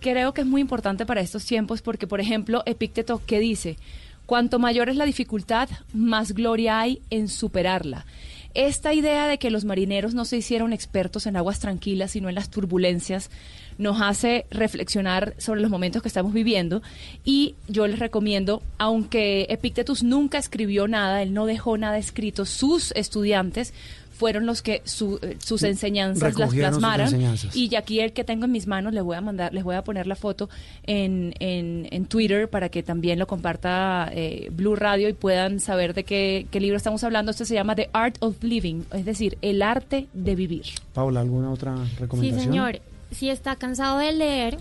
Creo que es muy importante para estos tiempos porque, por ejemplo, Epícteto, ¿qué dice? Cuanto mayor es la dificultad, más gloria hay en superarla. Esta idea de que los marineros no se hicieron expertos en aguas tranquilas, sino en las turbulencias, nos hace reflexionar sobre los momentos que estamos viviendo y yo les recomiendo, aunque Epictetus nunca escribió nada, él no dejó nada escrito, sus estudiantes fueron los que eh, sus enseñanzas las plasmaran. Y aquí el que tengo en mis manos les voy a mandar, les voy a poner la foto en, en, Twitter para que también lo comparta eh, Blue Radio y puedan saber de qué, libro estamos hablando. Este se llama The Art of Living, es decir, el arte de vivir. Paula, ¿alguna otra recomendación? Sí, señor. Si está cansado de leer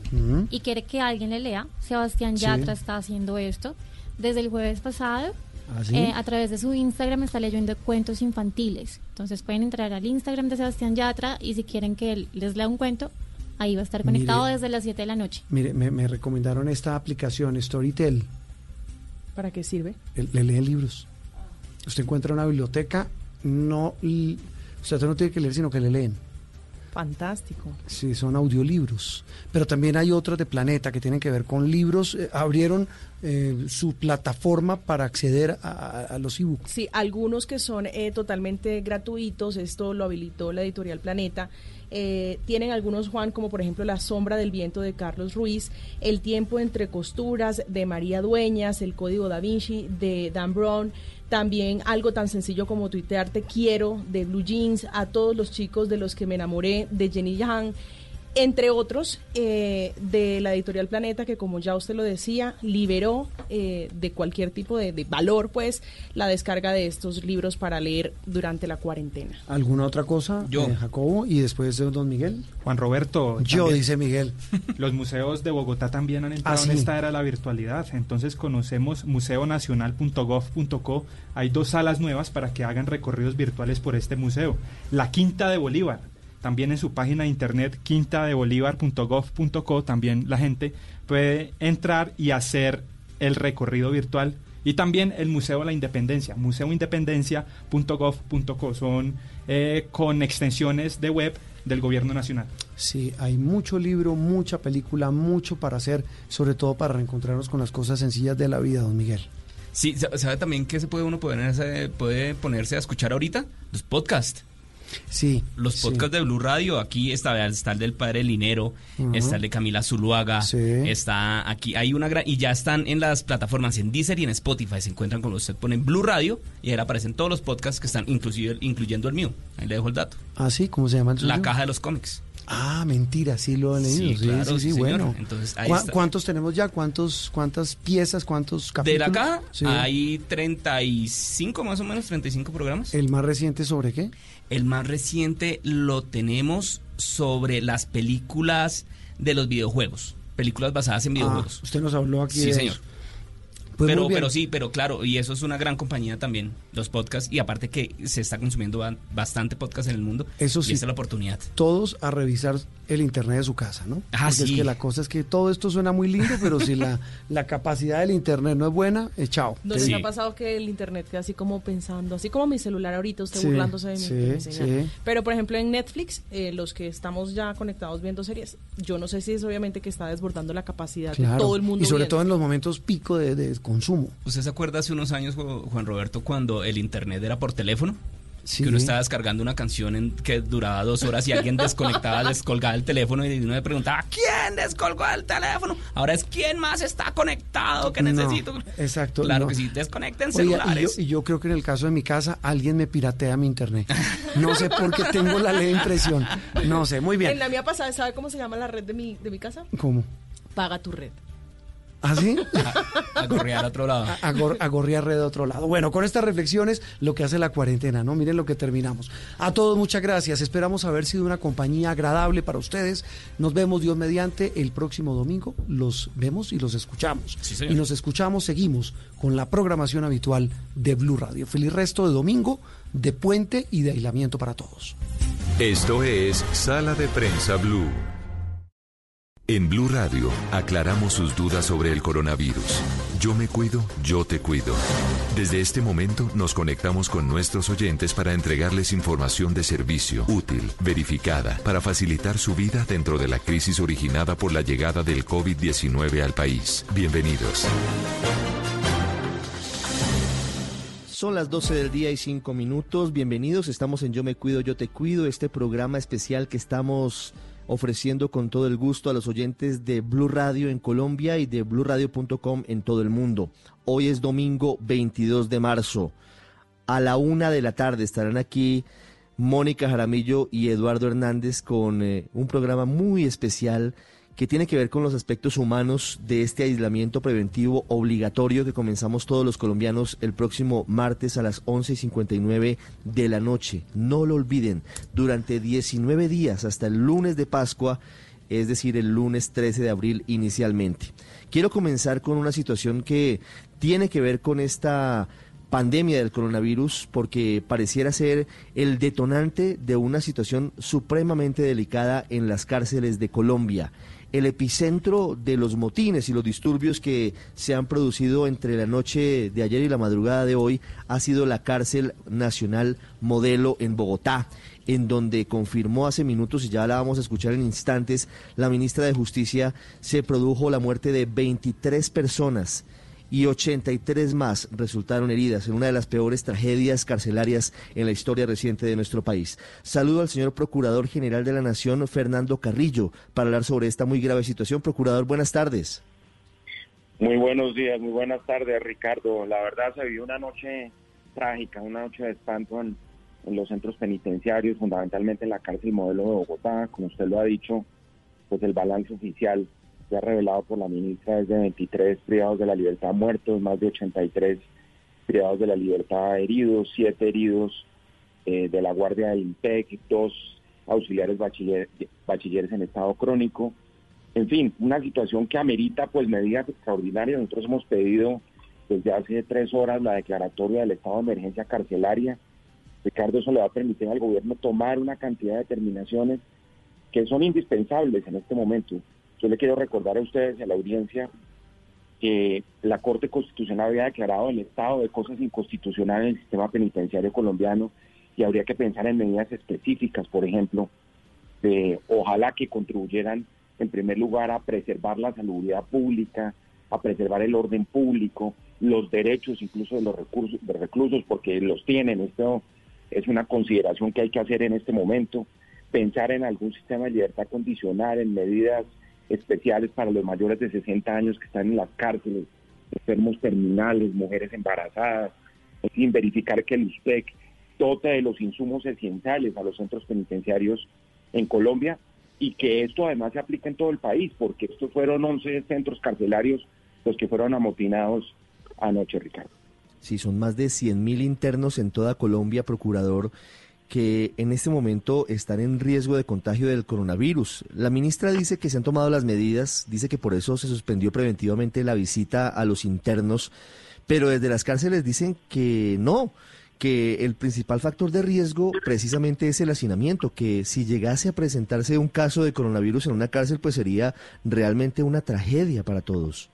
y quiere que alguien le lea, Sebastián Yatra está haciendo esto. Desde el jueves pasado ¿Ah, eh, a través de su Instagram está leyendo cuentos infantiles. Entonces pueden entrar al Instagram de Sebastián Yatra y si quieren que él les lea un cuento, ahí va a estar conectado desde las 7 de la noche. Mire, me, recomendaron esta aplicación Storytel. ¿Para qué sirve? Le, lee libros. Usted encuentra una biblioteca, no, usted no tiene que leer, sino que le leen. Fantástico. Sí, son audiolibros. Pero también hay otros de Planeta que tienen que ver con libros. Eh, abrieron eh, su plataforma para acceder a, los ebooks. Sí, algunos que son eh, totalmente gratuitos. Esto lo habilitó la editorial Planeta. tienen algunos, Juan, como por ejemplo La sombra del viento de Carlos Ruiz, El tiempo entre costuras de María Dueñas, El código da Vinci de Dan Brown, también algo tan sencillo como tuitear te quiero de Blue Jeans, a todos los chicos de los que me enamoré de Jenny Yang, entre otros eh, de la editorial Planeta, que como ya usted lo decía, liberó eh, de cualquier tipo de, valor, pues, la descarga de estos libros para leer durante la cuarentena. ¿Alguna otra cosa, Yo. Eh, Jacobo? Y después de don Miguel. Juan Roberto. Yo, dice Miguel. Los museos de Bogotá también han entrado ah, en esta era de la virtualidad. Entonces conocemos museonacional.gov.co. Hay dos salas nuevas para que hagan recorridos virtuales por este museo. La Quinta de Bolívar también en su página de internet quintadebolivar.gov.co también la gente puede entrar y hacer el recorrido virtual y también el Museo de la Independencia, museoindependencia.gov.co, son eh, con extensiones de web del gobierno nacional. Sí, hay mucho libro, mucha película, mucho para hacer, sobre todo para reencontrarnos con las cosas sencillas de la vida, don Miguel. Sí, ¿sabe también que se puede uno ponerse, puede ponerse a escuchar ahorita? Los podcasts. Sí. Los podcasts de Blue Radio, aquí está, está el del padre Linero, está el de Camila Zuluaga, está aquí, hay una gran, y ya están en las plataformas en Deezer y en Spotify, se encuentran con usted ponen Blue Radio y ahí aparecen todos los podcasts que están inclusive, incluyendo el mío. Ahí le dejo el dato. Ah, sí, ¿cómo se llama el La caja de los cómics. Ah, mentira, sí lo he leído. Sí, sí, sí, bueno. Entonces, ¿Cuántos tenemos ya? ¿Cuántos, ¿Cuántas piezas? ¿Cuántos capítulos? De la caja hay 35 más o menos, 35 programas. ¿El más reciente sobre qué? El más reciente lo tenemos sobre las películas de los videojuegos. Películas basadas en ah, videojuegos. usted nos habló aquí. Sí, señor. Pues pero, pero sí, pero claro, y eso es una gran compañía también, los podcasts, y aparte que se está consumiendo bastante podcast en el mundo. Eso sí. Y esta es la oportunidad. Todos a revisar el internet de su casa, ¿no? Ah, Porque es que la cosa es que todo esto suena muy lindo, pero si la, la capacidad del internet no es buena, eh, chao. ¿No les ha pasado que el internet queda así como pensando, así como mi celular ahorita, usted burlándose de mi, sí, Pero por ejemplo en Netflix, eh, los que estamos ya conectados viendo series, yo no sé si es obviamente que está desbordando la capacidad de todo el mundo. Y sobre todo en los momentos pico de, de consumo. ¿Usted se acuerda hace unos años, Juan Roberto, cuando el internet era por teléfono? Que uno estaba descargando una canción en, que duraba dos horas y alguien desconectaba, descolgaba el teléfono y uno le preguntaba, ¿quién descolgó el teléfono? Ahora es ¿quién más está conectado que necesito? exacto. Claro que sí, desconecten celulares. y, yo, creo que en el caso de mi casa, alguien me piratea mi internet. No sé por qué tengo la ley de impresión. No sé, muy bien. En la mía pasada, ¿sabe cómo se llama la red de mi, de mi casa? ¿Cómo? Paga tu red. ¿Ah, sí? A, gorrear a otro lado. A, gorrear red de otro lado. Bueno, con estas reflexiones, lo que hace la cuarentena, ¿no? Miren lo que terminamos. A todos, muchas gracias. Esperamos haber sido una compañía agradable para ustedes. Nos vemos, Dios mediante, el próximo domingo. Los vemos y los escuchamos. y nos escuchamos, seguimos con la programación habitual de Blue Radio. Feliz resto de domingo, de puente y de aislamiento para todos. Esto es Sala de Prensa Blue. En Blue Radio aclaramos sus dudas sobre el coronavirus. Yo me cuido, yo te cuido. Desde este momento nos conectamos con nuestros oyentes para entregarles información de servicio, útil, verificada, para facilitar su vida dentro de la crisis originada por la llegada del COVID-19 al país. Bienvenidos. Son las 12 del día y 5 minutos. Bienvenidos. Estamos en Yo me cuido, yo te cuido, este programa especial que estamos ofreciendo con todo el gusto a los oyentes de Blue Radio en Colombia y de bluradio.com en todo el mundo. Hoy es domingo 22 de marzo. A la una de la tarde estarán aquí Mónica Jaramillo y Eduardo Hernández con eh, un programa muy especial que tiene que ver con los aspectos humanos de este aislamiento preventivo obligatorio que comenzamos todos los colombianos el próximo martes a las 11.59 de la noche. No lo olviden, durante 19 días hasta el lunes de Pascua, es decir, el lunes 13 de abril inicialmente. Quiero comenzar con una situación que tiene que ver con esta pandemia del coronavirus porque pareciera ser el detonante de una situación supremamente delicada en las cárceles de Colombia el epicentro de los motines y los disturbios que se han producido entre la noche de ayer y la madrugada de hoy ha sido la cárcel nacional modelo en Bogotá en donde confirmó hace minutos, y ya la vamos a escuchar en instantes, la ministra de Justicia, se produjo la muerte de 23 personas y 83 más resultaron heridas en una de las peores tragedias carcelarias en la historia reciente de nuestro país. Saludo al señor Procurador General de la Nación, Fernando Carrillo, para hablar sobre esta muy grave situación. Procurador, buenas tardes. Muy buenos días, muy buenas tardes, Ricardo. La verdad se vivió una noche trágica, una noche de espanto en, en los centros penitenciarios, fundamentalmente en la cárcel modelo de Bogotá. Como usted lo ha dicho, pues el balance oficial ha revelado por la ministra es de 23 privados de la libertad muertos, más de 83 privados de la libertad heridos, 7 heridos eh, de la Guardia del INPEC, dos auxiliares bachilleres en estado crónico. En fin, una situación que amerita pues medidas extraordinarias. Nosotros hemos pedido desde hace tres horas la declaratoria del estado de emergencia carcelaria. Ricardo, eso le va a permitir al gobierno tomar una cantidad de determinaciones que son indispensables en este momento. Yo le quiero recordar a ustedes a la audiencia que la Corte Constitucional había declarado el estado de cosas inconstitucionales en el sistema penitenciario colombiano y habría que pensar en medidas específicas, por ejemplo, de, ojalá que contribuyeran en primer lugar a preservar la salubridad pública, a preservar el orden público, los derechos incluso de los recursos, de reclusos, porque los tienen. Esto es una consideración que hay que hacer en este momento. Pensar en algún sistema de libertad condicional, en medidas especiales para los mayores de 60 años que están en las cárceles, enfermos terminales, mujeres embarazadas, sin verificar que el USPEC dote de los insumos esenciales a los centros penitenciarios en Colombia y que esto además se aplica en todo el país, porque estos fueron 11 centros carcelarios los que fueron amotinados anoche, Ricardo. Sí, son más de 100.000 internos en toda Colombia, procurador que en este momento están en riesgo de contagio del coronavirus. La ministra dice que se han tomado las medidas, dice que por eso se suspendió preventivamente la visita a los internos, pero desde las cárceles dicen que no, que el principal factor de riesgo precisamente es el hacinamiento, que si llegase a presentarse un caso de coronavirus en una cárcel, pues sería realmente una tragedia para todos.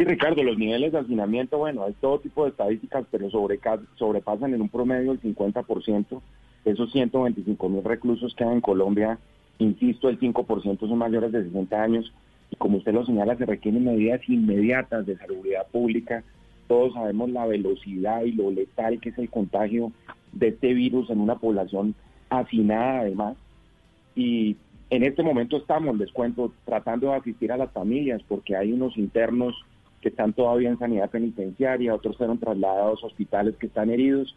Sí, Ricardo, los niveles de hacinamiento, bueno, hay todo tipo de estadísticas, pero sobrepasan en un promedio el 50%. Esos 125 mil reclusos que hay en Colombia, insisto, el 5% son mayores de 60 años. Y como usted lo señala, se requieren medidas inmediatas de salubridad pública. Todos sabemos la velocidad y lo letal que es el contagio de este virus en una población hacinada además. Y en este momento estamos, les cuento, tratando de asistir a las familias porque hay unos internos que están todavía en sanidad penitenciaria, otros fueron trasladados a hospitales que están heridos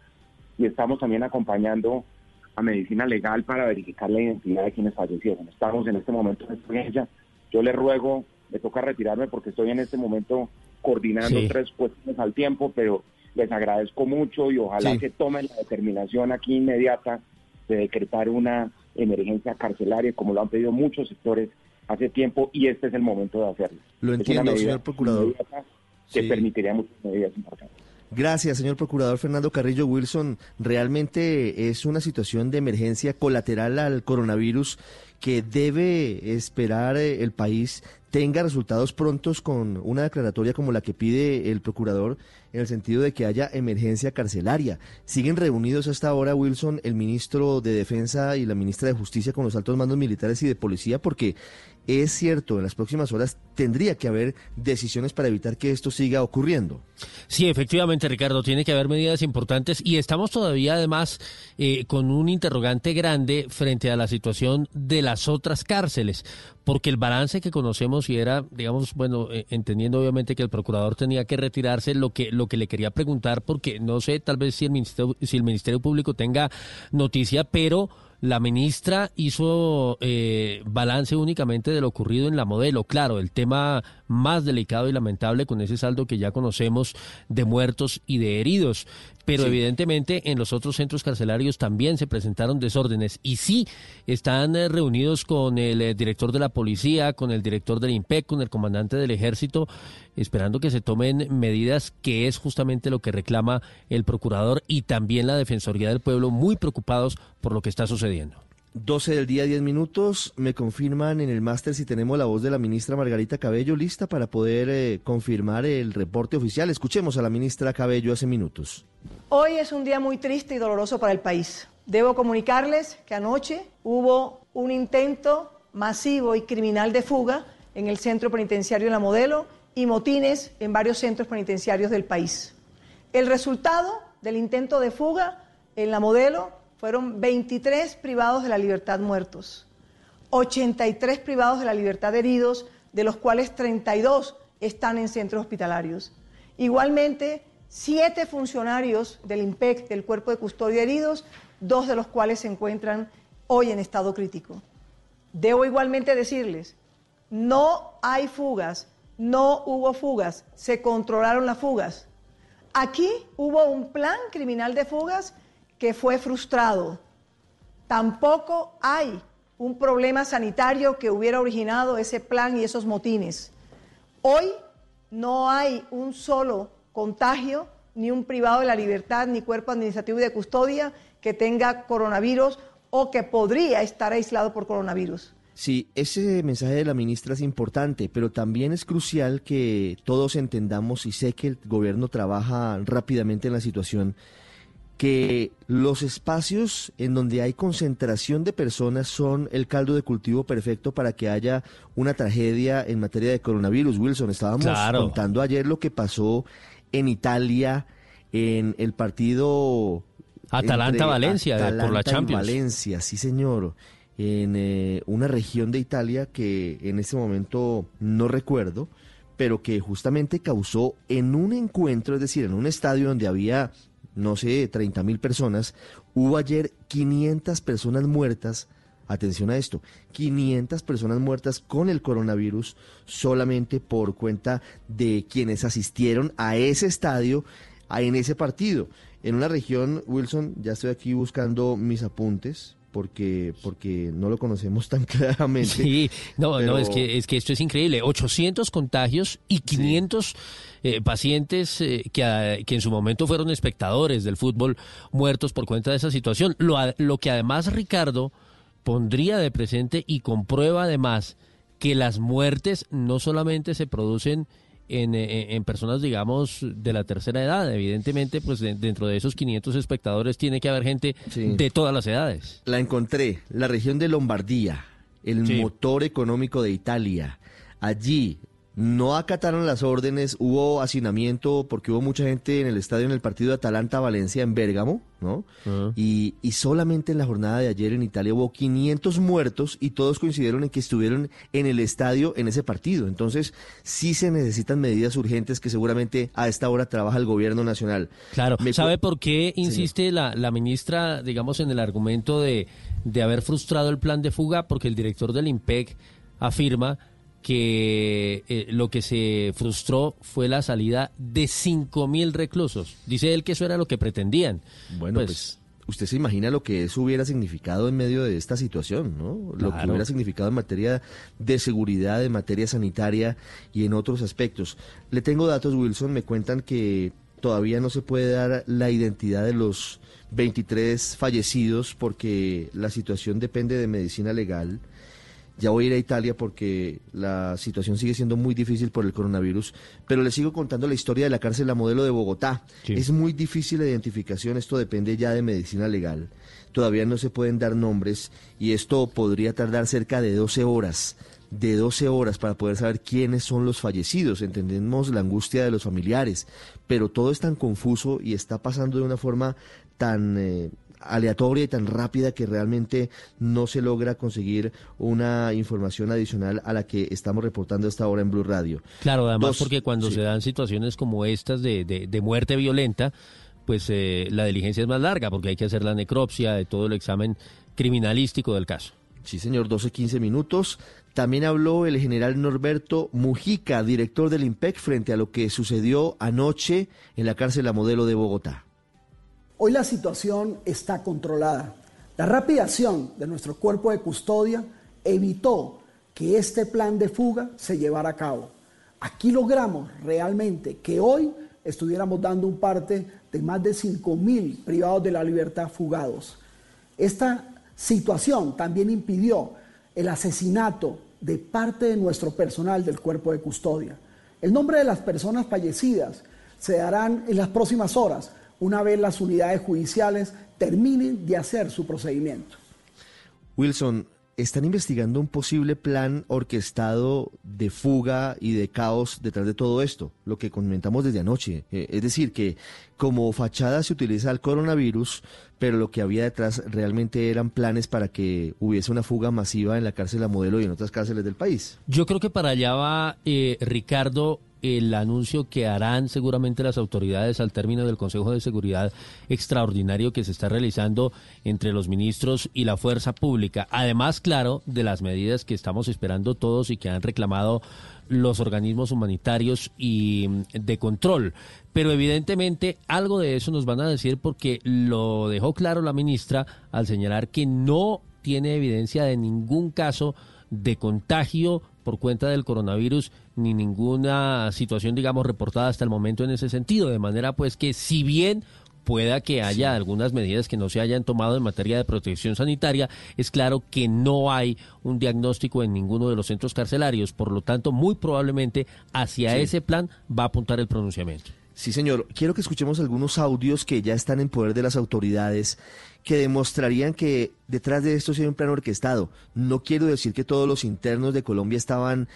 y estamos también acompañando a medicina legal para verificar la identidad de quienes fallecieron. Estamos en este momento en experiencia. Yo le ruego, me toca retirarme porque estoy en este momento coordinando tres cuestiones al tiempo, pero les agradezco mucho y ojalá que tomen la determinación aquí inmediata de decretar una emergencia carcelaria, como lo han pedido muchos sectores hace tiempo y este es el momento de hacerlo. Lo entiendo, señor procurador. Que permitiría muchas medidas importantes. Gracias, señor procurador Fernando Carrillo Wilson. Realmente es una situación de emergencia colateral al coronavirus que debe esperar eh, el país tenga resultados prontos con una declaratoria como la que pide el procurador en el sentido de que haya emergencia carcelaria. Siguen reunidos hasta ahora, Wilson, el ministro de Defensa y la ministra de Justicia con los altos mandos militares y de policía, porque es cierto, en las próximas horas tendría que haber decisiones para evitar que esto siga ocurriendo. Sí, efectivamente, Ricardo, tiene que haber medidas importantes y estamos todavía además eh, con un interrogante grande frente a la situación de las otras cárceles, porque el balance que conocemos y era, digamos, bueno, eh, entendiendo obviamente que el procurador tenía que retirarse, lo que lo que le quería preguntar, porque no sé, tal vez si el ministerio, si el ministerio público tenga noticia, pero la ministra hizo eh, balance únicamente de lo ocurrido en la modelo. Claro, el tema más delicado y lamentable con ese saldo que ya conocemos de muertos y de heridos. Pero evidentemente en los otros centros carcelarios también se presentaron desórdenes. Y sí, están eh, reunidos con el eh, director de la policía, con el director del IMPEC, con el comandante del ejército, esperando que se tomen medidas, que es justamente lo que reclama el procurador y también la Defensoría del Pueblo, muy preocupados por lo que está sucediendo. 12 del día, 10 minutos. Me confirman en el máster si tenemos la voz de la ministra Margarita Cabello lista para poder eh, confirmar el reporte oficial. Escuchemos a la ministra Cabello hace minutos. Hoy es un día muy triste y doloroso para el país. Debo comunicarles que anoche hubo un intento masivo y criminal de fuga en el centro penitenciario La Modelo y motines en varios centros penitenciarios del país. El resultado del intento de fuga en La Modelo fueron 23 privados de la libertad muertos, 83 privados de la libertad heridos, de los cuales 32 están en centros hospitalarios. Igualmente, siete funcionarios del IMPEC, del Cuerpo de Custodia heridos, dos de los cuales se encuentran hoy en estado crítico. Debo igualmente decirles, no hay fugas, no hubo fugas, se controlaron las fugas. Aquí hubo un plan criminal de fugas que fue frustrado. Tampoco hay un problema sanitario que hubiera originado ese plan y esos motines. Hoy no hay un solo contagio, ni un privado de la libertad, ni cuerpo administrativo y de custodia que tenga coronavirus o que podría estar aislado por coronavirus. Sí, ese mensaje de la ministra es importante, pero también es crucial que todos entendamos, y sé que el gobierno trabaja rápidamente en la situación, que los espacios en donde hay concentración de personas son el caldo de cultivo perfecto para que haya una tragedia en materia de coronavirus. Wilson, estábamos contando ayer lo que pasó en Italia en el partido Atalanta-Valencia por la Champions. Valencia, sí señor, en eh, una región de Italia que en ese momento no recuerdo, pero que justamente causó en un encuentro, es decir, en un estadio donde había no sé, 30 mil personas. Hubo ayer 500 personas muertas. Atención a esto, 500 personas muertas con el coronavirus solamente por cuenta de quienes asistieron a ese estadio, en ese partido. En una región, Wilson, ya estoy aquí buscando mis apuntes, porque porque no lo conocemos tan claramente. Sí, no, no, es que es que esto es increíble, 800 contagios y 500 eh, pacientes eh, que, que, en su momento fueron espectadores del fútbol muertos por cuenta de esa situación. Lo, lo que además Ricardo pondría de presente y comprueba además que las muertes no solamente se producen en, eh, en, personas, digamos, de la tercera edad. Evidentemente, pues dentro de esos 500 espectadores tiene que haber gente de todas las edades. La encontré, la región de Lombardía, el motor económico de Italia. Allí no acataron las órdenes, hubo hacinamiento porque hubo mucha gente en el estadio en el partido de Atalanta-Valencia en Bérgamo, ¿no? Ah. Y, y, solamente en la jornada de ayer en Italia hubo 500 muertos y todos coincidieron en que estuvieron en el estadio en ese partido. Entonces, sí se necesitan medidas urgentes que seguramente a esta hora trabaja el gobierno nacional. Claro, ¿sabe por qué insiste la, la ministra, digamos, en el argumento de, de haber frustrado el plan de fuga? Porque el director del IMPEC afirma que eh, lo que se frustró fue la salida de cinco mil reclusos. Dice él que eso era lo que pretendían. Bueno, pues, pues, usted se imagina lo que eso hubiera significado en medio de esta situación, ¿no? Lo que hubiera significado en materia de seguridad, en materia sanitaria y en otros aspectos. Le tengo datos, Wilson, me cuentan que todavía no se puede dar la identidad de los 23 fallecidos porque la situación depende de medicina legal Ya voy a ir a Italia porque la situación sigue siendo muy difícil por el coronavirus, pero les sigo contando la historia de la cárcel La Modelo de Bogotá. Es muy difícil la identificación, esto depende ya de medicina legal. Todavía no se pueden dar nombres y esto podría tardar cerca de 12 horas de 12 horas para poder saber quiénes son los fallecidos. Entendemos la angustia de los familiares, pero todo es tan confuso y está pasando de una forma tan eh, aleatoria y tan rápida que realmente no se logra conseguir una información adicional a la que estamos reportando esta hora en Blue Radio. Claro, además porque cuando se dan situaciones como estas de, de, muerte violenta, pues eh, la diligencia es más larga porque hay que hacer la necropsia de todo el examen criminalístico del caso. Sí, señor, 12, 15 minutos. También habló el general Norberto Mujica, director del IMPEC, frente a lo que sucedió anoche en la cárcel La Modelo de Bogotá. Hoy la situación está controlada. La rápida acción de nuestro cuerpo de custodia evitó que este plan de fuga se llevara a cabo. Aquí logramos realmente que hoy estuviéramos dando un parte de más de 5.000 privados de la libertad fugados. Esta situación también impidió el asesinato de parte de nuestro personal del cuerpo de custodia. El nombre de las personas fallecidas se darán en las próximas horas una vez las unidades judiciales terminen de hacer su procedimiento. Wilson, están investigando un posible plan orquestado de fuga y de caos detrás de todo esto, lo que comentamos desde anoche. Eh, es decir, que como fachada se utiliza el coronavirus, pero lo que había detrás realmente eran planes para que hubiese una fuga masiva en la cárcel La Modelo y en otras cárceles del país. Yo creo que para allá va, eh, Ricardo, el anuncio que harán seguramente las autoridades al término del Consejo de Seguridad extraordinario que se está realizando entre los ministros y la fuerza pública. Además, claro, de las medidas que estamos esperando todos y que han reclamado los organismos humanitarios y mm, de control. Pero evidentemente algo de eso nos van a decir porque lo dejó claro la ministra al señalar que no tiene evidencia de ningún caso de contagio por cuenta del coronavirus ni ninguna situación, digamos, reportada hasta el momento en ese sentido. De manera, pues, que si bien pueda que haya algunas medidas que no se hayan tomado en materia de protección sanitaria, es claro que no hay un diagnóstico en ninguno de los centros carcelarios. Por lo tanto, muy probablemente hacia ese plan va a apuntar el pronunciamiento. Sí, señor. Quiero que escuchemos algunos audios que ya están en poder de las autoridades que demostrarían que detrás de esto hay un plan orquestado. No quiero decir que todos los internos de Colombia estaban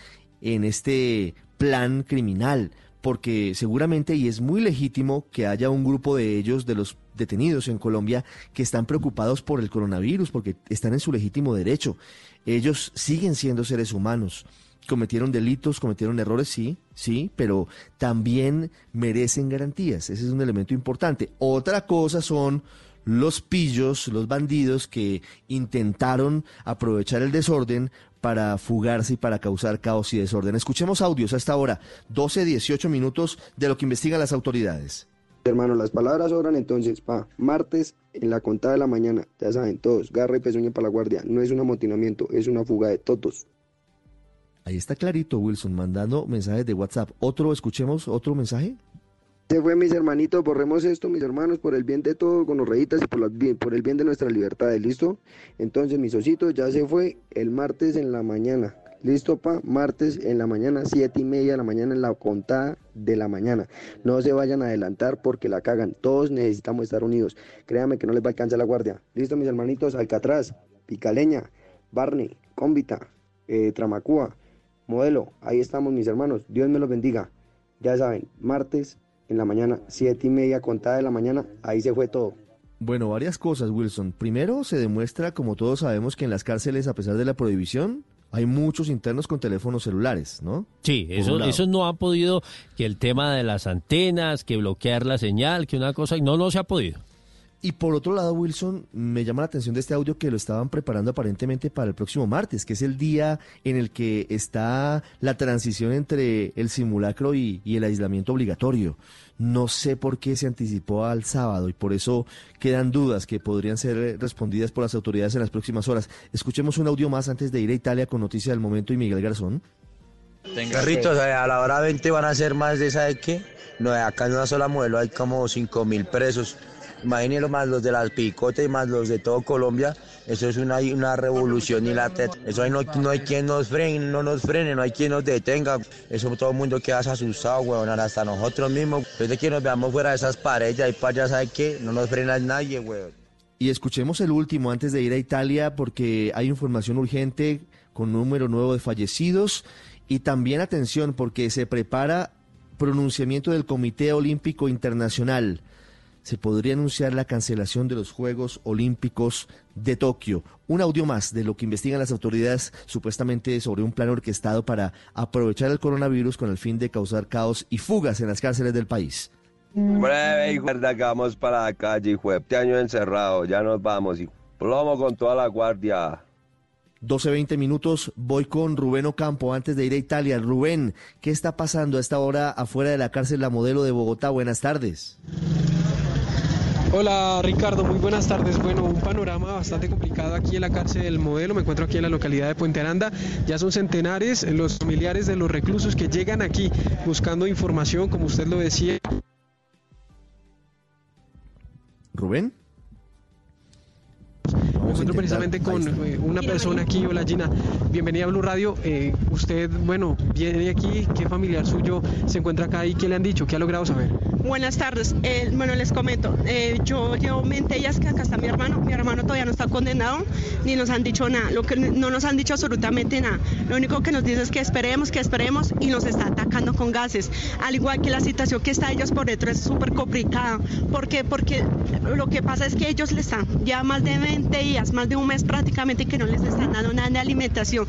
en este plan criminal, porque seguramente, y es muy legítimo que haya un grupo de ellos, de los detenidos en Colombia, que están preocupados por el coronavirus, porque están en su legítimo derecho. Ellos siguen siendo seres humanos. Cometieron delitos, cometieron errores, sí, sí, pero también merecen garantías. Ese es un elemento importante. Otra cosa son los pillos, los bandidos que intentaron aprovechar el desorden para fugarse y para causar caos y desorden. Escuchemos audios a esta hora, 12, 18 minutos de lo que investigan las autoridades. Hermano, las palabras sobran entonces pa martes en la contada de la mañana. Ya saben, todos, garra y pezuña para la guardia. No es un amotinamiento, es una fuga de todos. Ahí está clarito, Wilson, mandando mensajes de WhatsApp. Otro, escuchemos otro mensaje. Se fue, mis hermanitos, borremos esto, mis hermanos, por el bien de todos, con los rejitas y por, por el bien de nuestra libertad, ¿listo? Entonces, mis ositos, ya se fue el martes en la mañana. ¿Listo, pa? Martes en la mañana, siete y media de la mañana en la contada de la mañana. No se vayan a adelantar porque la cagan. Todos necesitamos estar unidos. Créanme que no les va a alcanzar la guardia. ¿Listo, mis hermanitos? Alcatraz, Picaleña, Barney, Cómbita, eh, Tramacúa, Modelo. Ahí estamos, mis hermanos. Dios me los bendiga. Ya saben, martes en la mañana, siete y media contada de la mañana, ahí se fue todo. Bueno, varias cosas, Wilson. Primero, se demuestra, como todos sabemos, que en las cárceles, a pesar de la prohibición, hay muchos internos con teléfonos celulares, ¿no? Sí, eso, eso no ha podido, que el tema de las antenas, que bloquear la señal, que una cosa, no, no se ha podido. Y por otro lado, Wilson, me llama la atención de este audio que lo estaban preparando aparentemente para el próximo martes, que es el día en el que está la transición entre el simulacro y, el aislamiento obligatorio. No sé por qué se anticipó al sábado y por eso quedan dudas que podrían ser respondidas por las autoridades en las próximas horas. Escuchemos un audio más antes de ir a Italia con Noticia del Momento y Miguel Garzón. Carritos, a la hora 20 van a ser más de, ¿sabe qué? No, acá en una sola modelo hay como 5 mil presos imagínenlo más los de las picotas y más los de todo Colombia, eso es una, una revolución y la eso no, no hay quien nos frene, no nos frene, no hay quien nos detenga, eso todo el mundo queda asustado, weón, hasta nosotros mismos, desde que nos veamos fuera de esas paredes y para allá, ¿sabe qué? No nos frena nadie, weón. Y escuchemos el último antes de ir a Italia porque hay información urgente con número nuevo de fallecidos y también atención porque se prepara pronunciamiento del Comité Olímpico Internacional. Se podría anunciar la cancelación de los Juegos Olímpicos de Tokio. Un audio más de lo que investigan las autoridades supuestamente sobre un plan orquestado para aprovechar el coronavirus con el fin de causar caos y fugas en las cárceles del país. Breve, hijo, que vamos para la calle, hijo. Este año encerrado, ya nos vamos, y Plomo con toda la guardia. 12-20 minutos, voy con Rubén Ocampo antes de ir a Italia. Rubén, ¿qué está pasando a esta hora afuera de la cárcel La Modelo de Bogotá? Buenas tardes. Hola Ricardo, muy buenas tardes. Bueno, un panorama bastante complicado aquí en la cárcel del modelo. Me encuentro aquí en la localidad de Puente Aranda. Ya son centenares los familiares de los reclusos que llegan aquí buscando información, como usted lo decía. Rubén. Me encuentro precisamente con eh, una persona aquí. Hola Gina, bienvenida a Blue Radio. Eh, usted, bueno, viene aquí. ¿Qué familiar suyo se encuentra acá y qué le han dicho? ¿Qué ha logrado saber? Buenas tardes. Eh, bueno, les comento. yo llevo mente ellas que acá está mi hermano. Mi hermano todavía no está condenado ni nos han dicho nada. Lo que no nos han dicho absolutamente nada. Lo único que nos dice es que esperemos, que esperemos y nos está atacando con gases. Al igual que la situación que está ellos por dentro es súper complicada. ¿Por qué? Porque lo que pasa es que ellos le están ya más de 20 días más de un mes prácticamente que no les están dando nada de alimentación,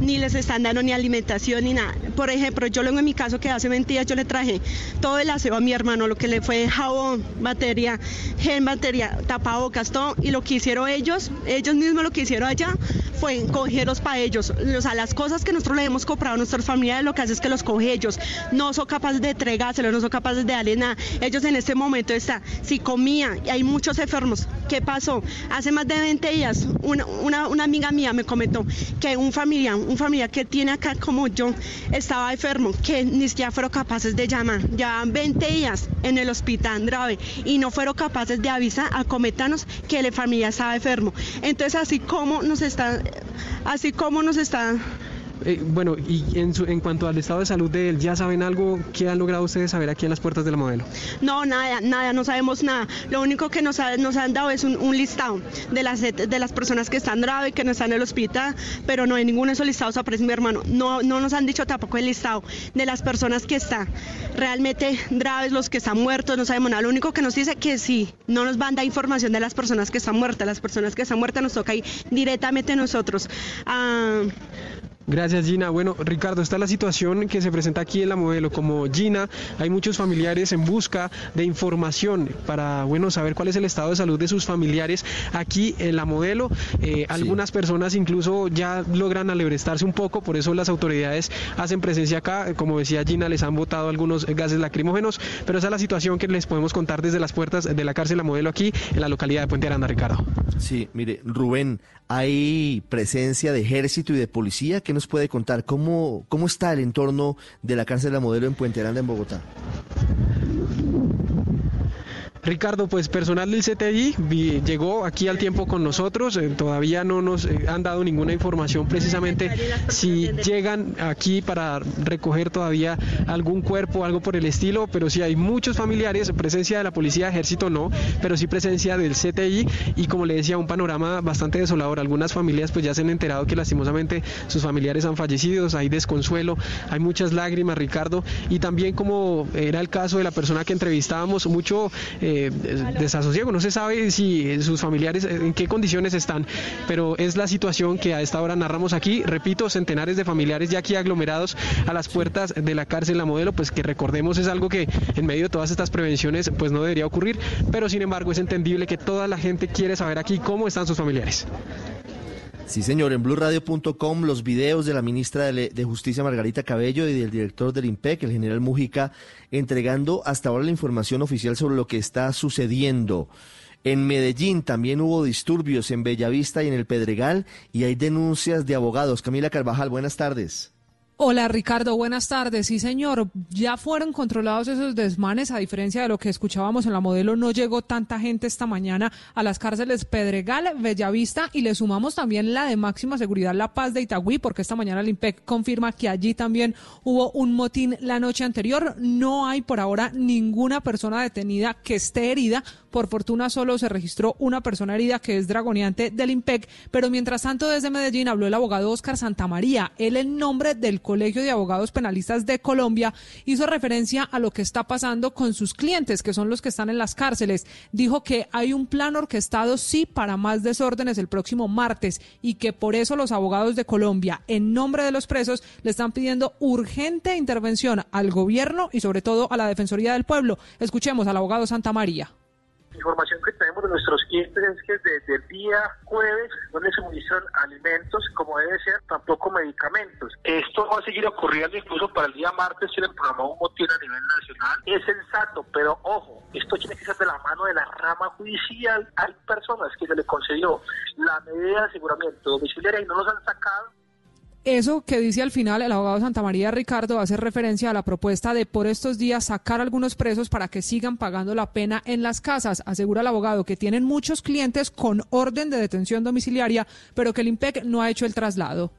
ni les están dando ni alimentación ni nada. Por ejemplo, yo luego en mi caso que hace 20 días yo le traje todo el aseo a mi hermano, lo que le fue jabón, batería, gel, batería, tapabocas, todo, y lo que hicieron ellos, ellos mismos lo que hicieron allá fue cogerlos para ellos. O sea, las cosas que nosotros le hemos comprado a nuestras familias, lo que hace es que los coge ellos. No son capaces de entregárselos, no son capaces de darle nada. Ellos en este momento están, si comían, y hay muchos enfermos. ¿Qué pasó? Hace más de 20 días, una, una, amiga mía me comentó que un familiar, un familiar que tiene acá como yo, estaba enfermo, que ni siquiera fueron capaces de llamar. Ya 20 días en el hospital grave y no fueron capaces de avisar a cometanos que la familia estaba enfermo. Entonces, así como nos están, así como nos están eh, bueno, y en, cuanto al estado de salud de él, ¿ya saben algo? ¿Qué han logrado ustedes saber aquí en las puertas de la modelo? No, nada, nada, no sabemos nada. Lo único que nos, han dado es un, listado de las, de las personas que están graves, que no están en el hospital, pero no hay ninguno de esos listados aparece mi hermano. No, no nos han dicho tampoco el listado de las personas que están realmente graves, los que están muertos, no sabemos nada. Lo único que nos dice que sí, no nos van a dar información de las personas que están muertas. Las personas que están muertas nos toca ir directamente nosotros. Gracias Gina. Bueno, Ricardo, está la situación que se presenta aquí en la modelo. Como Gina, hay muchos familiares en busca de información para, bueno, saber cuál es el estado de salud de sus familiares aquí en la modelo. Eh, algunas personas incluso ya logran alebrestarse un poco, por eso las autoridades hacen presencia acá. Como decía Gina, les han botado algunos gases lacrimógenos, pero esa es la situación que les podemos contar desde las puertas de la cárcel La Modelo aquí en la localidad de Puente Aranda, Ricardo. Sí, mire, Rubén, hay presencia de ejército y de policía que nos puede contar? ¿Cómo, cómo está el entorno de la cárcel de la modelo en Puente Aranda, en Bogotá? Ricardo, pues personal del CTI llegó aquí al tiempo con nosotros, eh, todavía no nos eh, han dado ninguna información precisamente si llegan aquí para recoger todavía algún cuerpo, algo por el estilo, pero sí hay muchos familiares, presencia de la policía, ejército no, pero sí presencia del CTI y como le decía, un panorama bastante desolador. Algunas familias pues ya se han enterado que lastimosamente sus familiares han fallecido, hay desconsuelo, hay muchas lágrimas, Ricardo, y también como era el caso de la persona que entrevistábamos, mucho... Eh, eh, desasosiego. No se sabe si sus familiares eh, en qué condiciones están, pero es la situación que a esta hora narramos aquí. Repito, centenares de familiares ya aquí aglomerados a las puertas de la cárcel La Modelo, pues que recordemos es algo que en medio de todas estas prevenciones pues no debería ocurrir, pero sin embargo es entendible que toda la gente quiere saber aquí cómo están sus familiares. Sí, señor, en blurradio.com los videos de la ministra de, Justicia Margarita Cabello y del director del IMPEC, el general Mujica, entregando hasta ahora la información oficial sobre lo que está sucediendo. En Medellín también hubo disturbios en Bellavista y en el Pedregal y hay denuncias de abogados. Camila Carvajal, buenas tardes. Hola Ricardo, buenas tardes. Sí señor, ya fueron controlados esos desmanes, a diferencia de lo que escuchábamos en la modelo, no llegó tanta gente esta mañana a las cárceles Pedregal, Bellavista y le sumamos también la de máxima seguridad La Paz de Itagüí, porque esta mañana el IMPEC confirma que allí también hubo un motín la noche anterior. No hay por ahora ninguna persona detenida que esté herida. Por fortuna solo se registró una persona herida que es dragoneante del IMPEC, pero mientras tanto desde Medellín habló el abogado Oscar Santamaría. Él en nombre del Colegio de Abogados Penalistas de Colombia, hizo referencia a lo que está pasando con sus clientes, que son los que están en las cárceles. Dijo que hay un plan orquestado, sí, para más desórdenes el próximo martes y que por eso los abogados de Colombia, en nombre de los presos, le están pidiendo urgente intervención al gobierno y sobre todo a la Defensoría del Pueblo. Escuchemos al abogado Santa María información que tenemos de nuestros clientes es que desde el día jueves no les suministran alimentos como debe ser, tampoco medicamentos. Esto va a seguir ocurriendo incluso para el día martes, tienen programado un motín a nivel nacional. Es sensato, pero ojo, esto tiene que ser de la mano de la rama judicial. Hay personas que se le concedió la medida de aseguramiento domiciliaria y no los han sacado eso que dice al final el abogado Santa María Ricardo hace referencia a la propuesta de por estos días sacar a algunos presos para que sigan pagando la pena en las casas. Asegura el abogado que tienen muchos clientes con orden de detención domiciliaria, pero que el IMPEC no ha hecho el traslado.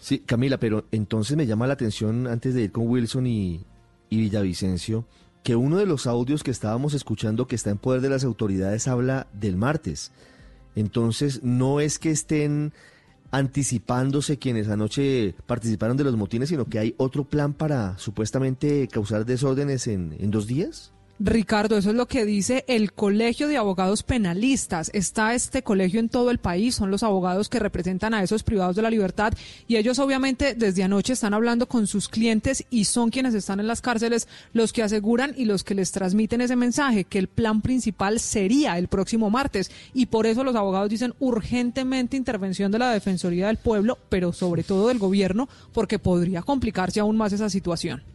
Sí, Camila, pero entonces me llama la atención, antes de ir con Wilson y, y Villavicencio, que uno de los audios que estábamos escuchando que está en poder de las autoridades habla del martes. Entonces, no es que estén anticipándose quienes anoche participaron de los motines, sino que hay otro plan para supuestamente causar desórdenes en, en dos días? Ricardo, eso es lo que dice el Colegio de Abogados Penalistas. Está este colegio en todo el país, son los abogados que representan a esos privados de la libertad y ellos obviamente desde anoche están hablando con sus clientes y son quienes están en las cárceles los que aseguran y los que les transmiten ese mensaje, que el plan principal sería el próximo martes y por eso los abogados dicen urgentemente intervención de la Defensoría del Pueblo, pero sobre todo del gobierno, porque podría complicarse aún más esa situación.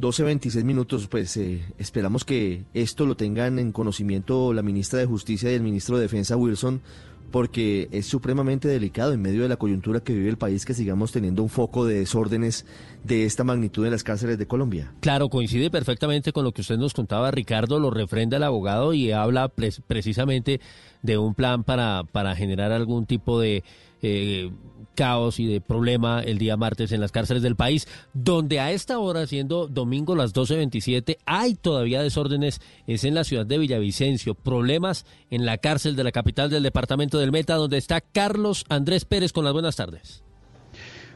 12.26 minutos, pues eh, esperamos que esto lo tengan en conocimiento la ministra de Justicia y el ministro de Defensa Wilson, porque es supremamente delicado en medio de la coyuntura que vive el país que sigamos teniendo un foco de desórdenes de esta magnitud en las cárceles de Colombia. Claro, coincide perfectamente con lo que usted nos contaba, Ricardo, lo refrenda el abogado y habla precisamente de un plan para, para generar algún tipo de eh, caos y de problema el día martes en las cárceles del país, donde a esta hora, siendo domingo las 12.27, hay todavía desórdenes, es en la ciudad de Villavicencio, problemas en la cárcel de la capital del departamento del Meta, donde está Carlos Andrés Pérez con las buenas tardes.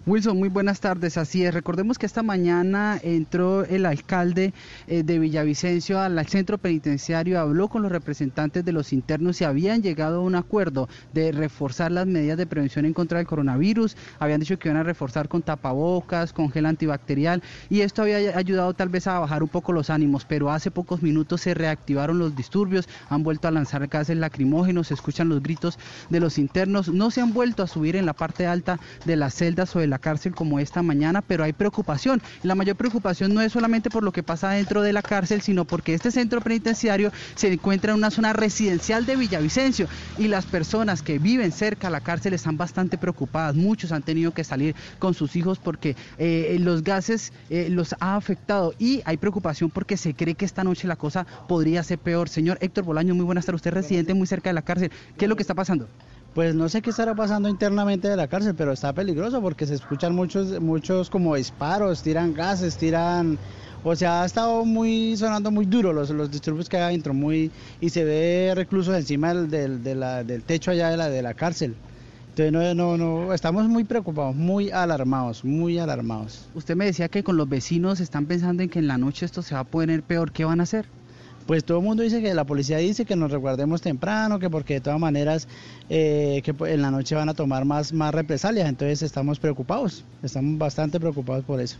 Wilson, muy buenas tardes. Así es, recordemos que esta mañana entró el alcalde eh, de Villavicencio al centro penitenciario, habló con los representantes de los internos y habían llegado a un acuerdo de reforzar las medidas de prevención en contra del coronavirus. Habían dicho que iban a reforzar con tapabocas, con gel antibacterial y esto había ayudado tal vez a bajar un poco los ánimos, pero hace pocos minutos se reactivaron los disturbios, han vuelto a lanzar gases lacrimógenos, se escuchan los gritos de los internos, no se han vuelto a subir en la parte alta de las celdas o de la cárcel como esta mañana, pero hay preocupación. La mayor preocupación no es solamente por lo que pasa dentro de la cárcel, sino porque este centro penitenciario se encuentra en una zona residencial de Villavicencio y las personas que viven cerca a la cárcel están bastante preocupadas. Muchos han tenido que salir con sus hijos porque eh, los gases eh, los ha afectado y hay preocupación porque se cree que esta noche la cosa podría ser peor. Señor Héctor Bolaño, muy buenas tardes. Usted residente muy cerca de la cárcel. ¿Qué es lo que está pasando? Pues no sé qué estará pasando internamente de la cárcel, pero está peligroso porque se escuchan muchos, muchos como disparos, tiran gases, tiran... O sea, ha estado muy sonando muy duro los, disturbios que hay adentro, muy, y se ve reclusos encima del, del, techo allá de la, de la cárcel. Entonces, no, no, no, estamos muy preocupados, muy alarmados, muy alarmados. Usted me decía que con los vecinos están pensando en que en la noche esto se va a poner peor. ¿Qué van a hacer? Pues todo el mundo dice que la policía dice que nos resguardemos temprano, que porque de todas maneras eh, que en la noche van a tomar más, más represalias, entonces estamos preocupados, estamos bastante preocupados por eso.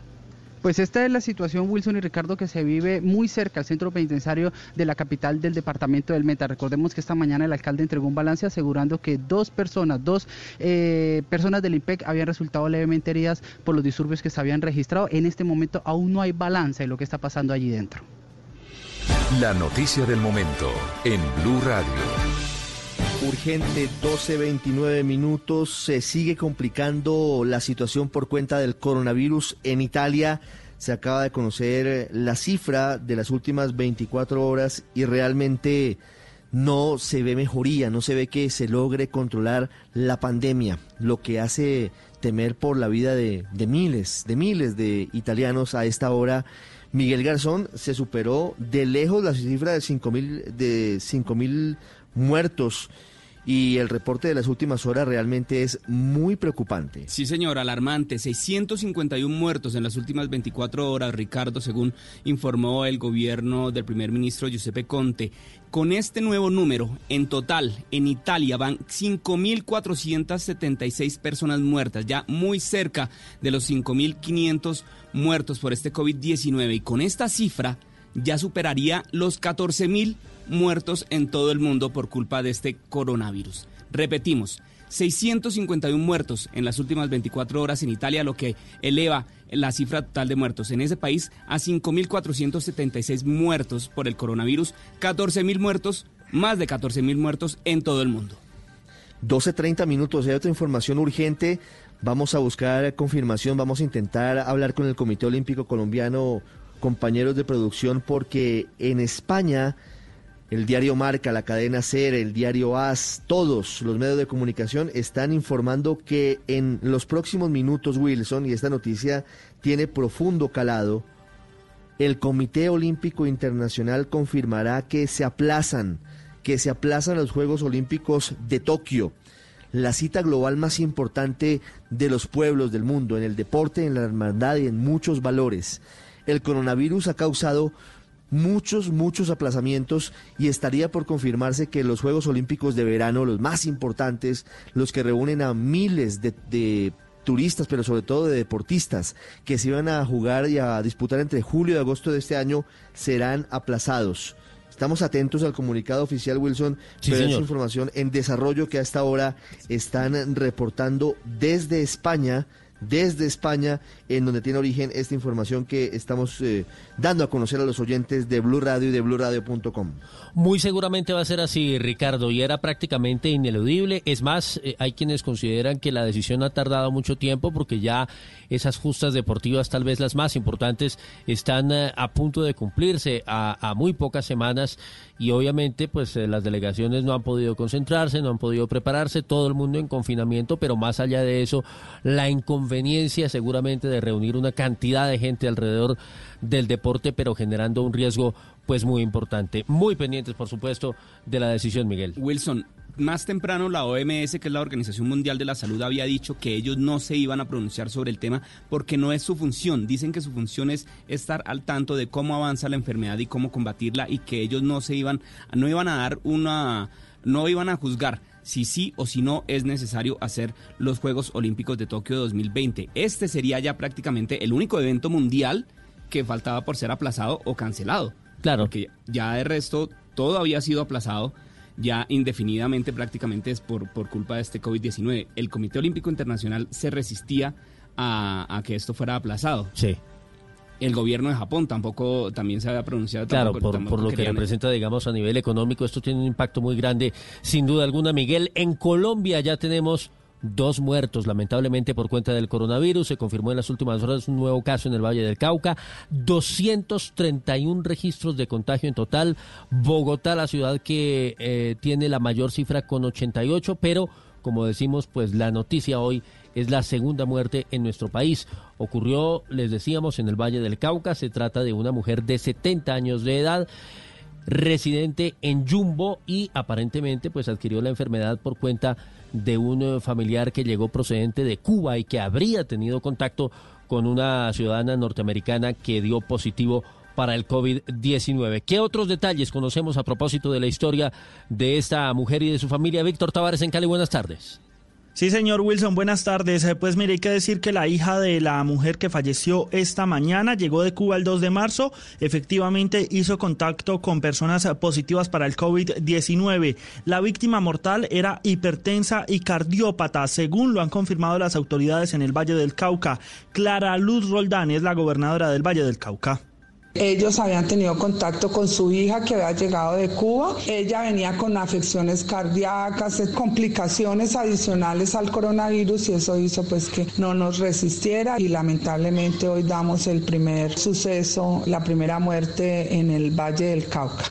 Pues esta es la situación, Wilson y Ricardo, que se vive muy cerca al centro penitenciario de la capital del departamento del Meta. Recordemos que esta mañana el alcalde entregó un balance asegurando que dos personas, dos eh, personas del IMPEC habían resultado levemente heridas por los disturbios que se habían registrado. En este momento aún no hay balance de lo que está pasando allí dentro. La noticia del momento en Blue Radio. Urgente 12.29 minutos. Se sigue complicando la situación por cuenta del coronavirus en Italia. Se acaba de conocer la cifra de las últimas 24 horas y realmente no se ve mejoría, no se ve que se logre controlar la pandemia, lo que hace temer por la vida de, miles, de miles de italianos a esta hora. Miguel Garzón se superó de lejos la cifra de 5.000 de 5.000 muertos y el reporte de las últimas horas realmente es muy preocupante. Sí, señor, alarmante. 651 muertos en las últimas 24 horas, Ricardo, según informó el gobierno del primer ministro Giuseppe Conte. Con este nuevo número, en total, en Italia van 5.476 personas muertas, ya muy cerca de los 5.500 muertos por este COVID-19. Y con esta cifra ya superaría los 14.000 muertos en todo el mundo por culpa de este coronavirus. Repetimos, 651 muertos en las últimas 24 horas en Italia, lo que eleva la cifra total de muertos en ese país a 5.476 muertos por el coronavirus, 14.000 muertos, más de 14.000 muertos en todo el mundo. 12.30 minutos, hay otra información urgente. Vamos a buscar confirmación, vamos a intentar hablar con el Comité Olímpico Colombiano, compañeros de producción, porque en España el diario Marca, la cadena Ser, el diario AS, todos los medios de comunicación están informando que en los próximos minutos, Wilson, y esta noticia tiene profundo calado, el Comité Olímpico Internacional confirmará que se aplazan, que se aplazan los Juegos Olímpicos de Tokio, la cita global más importante de los pueblos del mundo, en el deporte, en la hermandad y en muchos valores. El coronavirus ha causado muchos, muchos aplazamientos y estaría por confirmarse que los Juegos Olímpicos de verano, los más importantes, los que reúnen a miles de, turistas, pero sobre todo de deportistas, que se iban a jugar y a disputar entre julio y agosto de este año, serán aplazados. Estamos atentos al comunicado oficial, Wilson, pero es información en desarrollo que hasta ahora están reportando desde España desde España, en donde tiene origen esta información que estamos eh, dando a conocer a los oyentes de Blue Radio y de BlueRadio.com. Muy seguramente va a ser así, Ricardo, y era prácticamente ineludible. Es más, eh, hay quienes consideran que la decisión ha tardado mucho tiempo porque ya esas justas deportivas, tal vez las más importantes, están eh, a punto de cumplirse a, a muy pocas semanas y obviamente pues las delegaciones no han podido concentrarse, no han podido prepararse, todo el mundo en confinamiento, pero más allá de eso, la inconveniencia conveniencia seguramente de reunir una cantidad de gente alrededor del deporte, pero generando un riesgo pues muy importante. Muy pendientes, por supuesto, de la decisión, Miguel. Wilson, más temprano la OMS, que es la Organización Mundial de la Salud, había dicho que ellos no se iban a pronunciar sobre el tema porque no es su función. Dicen que su función es estar al tanto de cómo avanza la enfermedad y cómo combatirla y que ellos no se iban, no iban a dar una, no iban a juzgar si sí o si no es necesario hacer los Juegos Olímpicos de Tokio 2020. Este sería ya prácticamente el único evento mundial que faltaba por ser aplazado o cancelado. Claro. Porque ya de resto todo había sido aplazado ya indefinidamente prácticamente es por, por culpa de este COVID-19. El Comité Olímpico Internacional se resistía a, a que esto fuera aplazado. Sí el gobierno de Japón tampoco también se había pronunciado. Claro, por, lo que representa, digamos, a nivel económico, esto tiene un impacto muy grande, sin duda alguna, Miguel. En Colombia ya tenemos dos muertos, lamentablemente, por cuenta del coronavirus. Se confirmó en las últimas horas un nuevo caso en el Valle del Cauca. 231 registros de contagio en total. Bogotá, la ciudad que eh, tiene la mayor cifra con 88, pero como decimos, pues la noticia hoy es la segunda muerte en nuestro país. Ocurrió, les decíamos, en el Valle del Cauca. Se trata de una mujer de 70 años de edad residente en Jumbo y aparentemente pues adquirió la enfermedad por cuenta de un eh, familiar que llegó procedente de Cuba y que habría tenido contacto con una ciudadana norteamericana que dio positivo para el COVID-19. ¿Qué otros detalles conocemos a propósito de la historia de esta mujer y de su familia? Víctor Tavares en Cali, buenas tardes. Sí, señor Wilson, buenas tardes. Eh, pues mire, hay que decir que la hija de la mujer que falleció esta mañana llegó de Cuba el 2 de marzo. Efectivamente hizo contacto con personas positivas para el COVID-19. La víctima mortal era hipertensa y cardiópata, según lo han confirmado las autoridades en el Valle del Cauca. Clara Luz Roldán es la gobernadora del Valle del Cauca. Ellos habían tenido contacto con su hija que había llegado de Cuba. Ella venía con afecciones cardíacas, complicaciones adicionales al coronavirus y eso hizo pues que no nos resistiera y lamentablemente hoy damos el primer suceso, la primera muerte en el Valle del Cauca.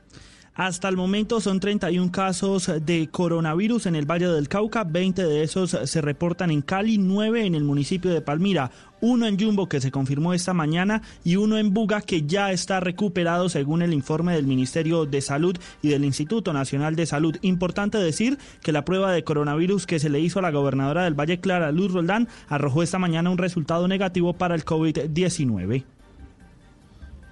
Hasta el momento son 31 casos de coronavirus en el Valle del Cauca, 20 de esos se reportan en Cali, 9 en el municipio de Palmira, uno en Jumbo que se confirmó esta mañana y uno en Buga que ya está recuperado según el informe del Ministerio de Salud y del Instituto Nacional de Salud. Importante decir que la prueba de coronavirus que se le hizo a la gobernadora del Valle Clara, Luz Roldán, arrojó esta mañana un resultado negativo para el COVID-19.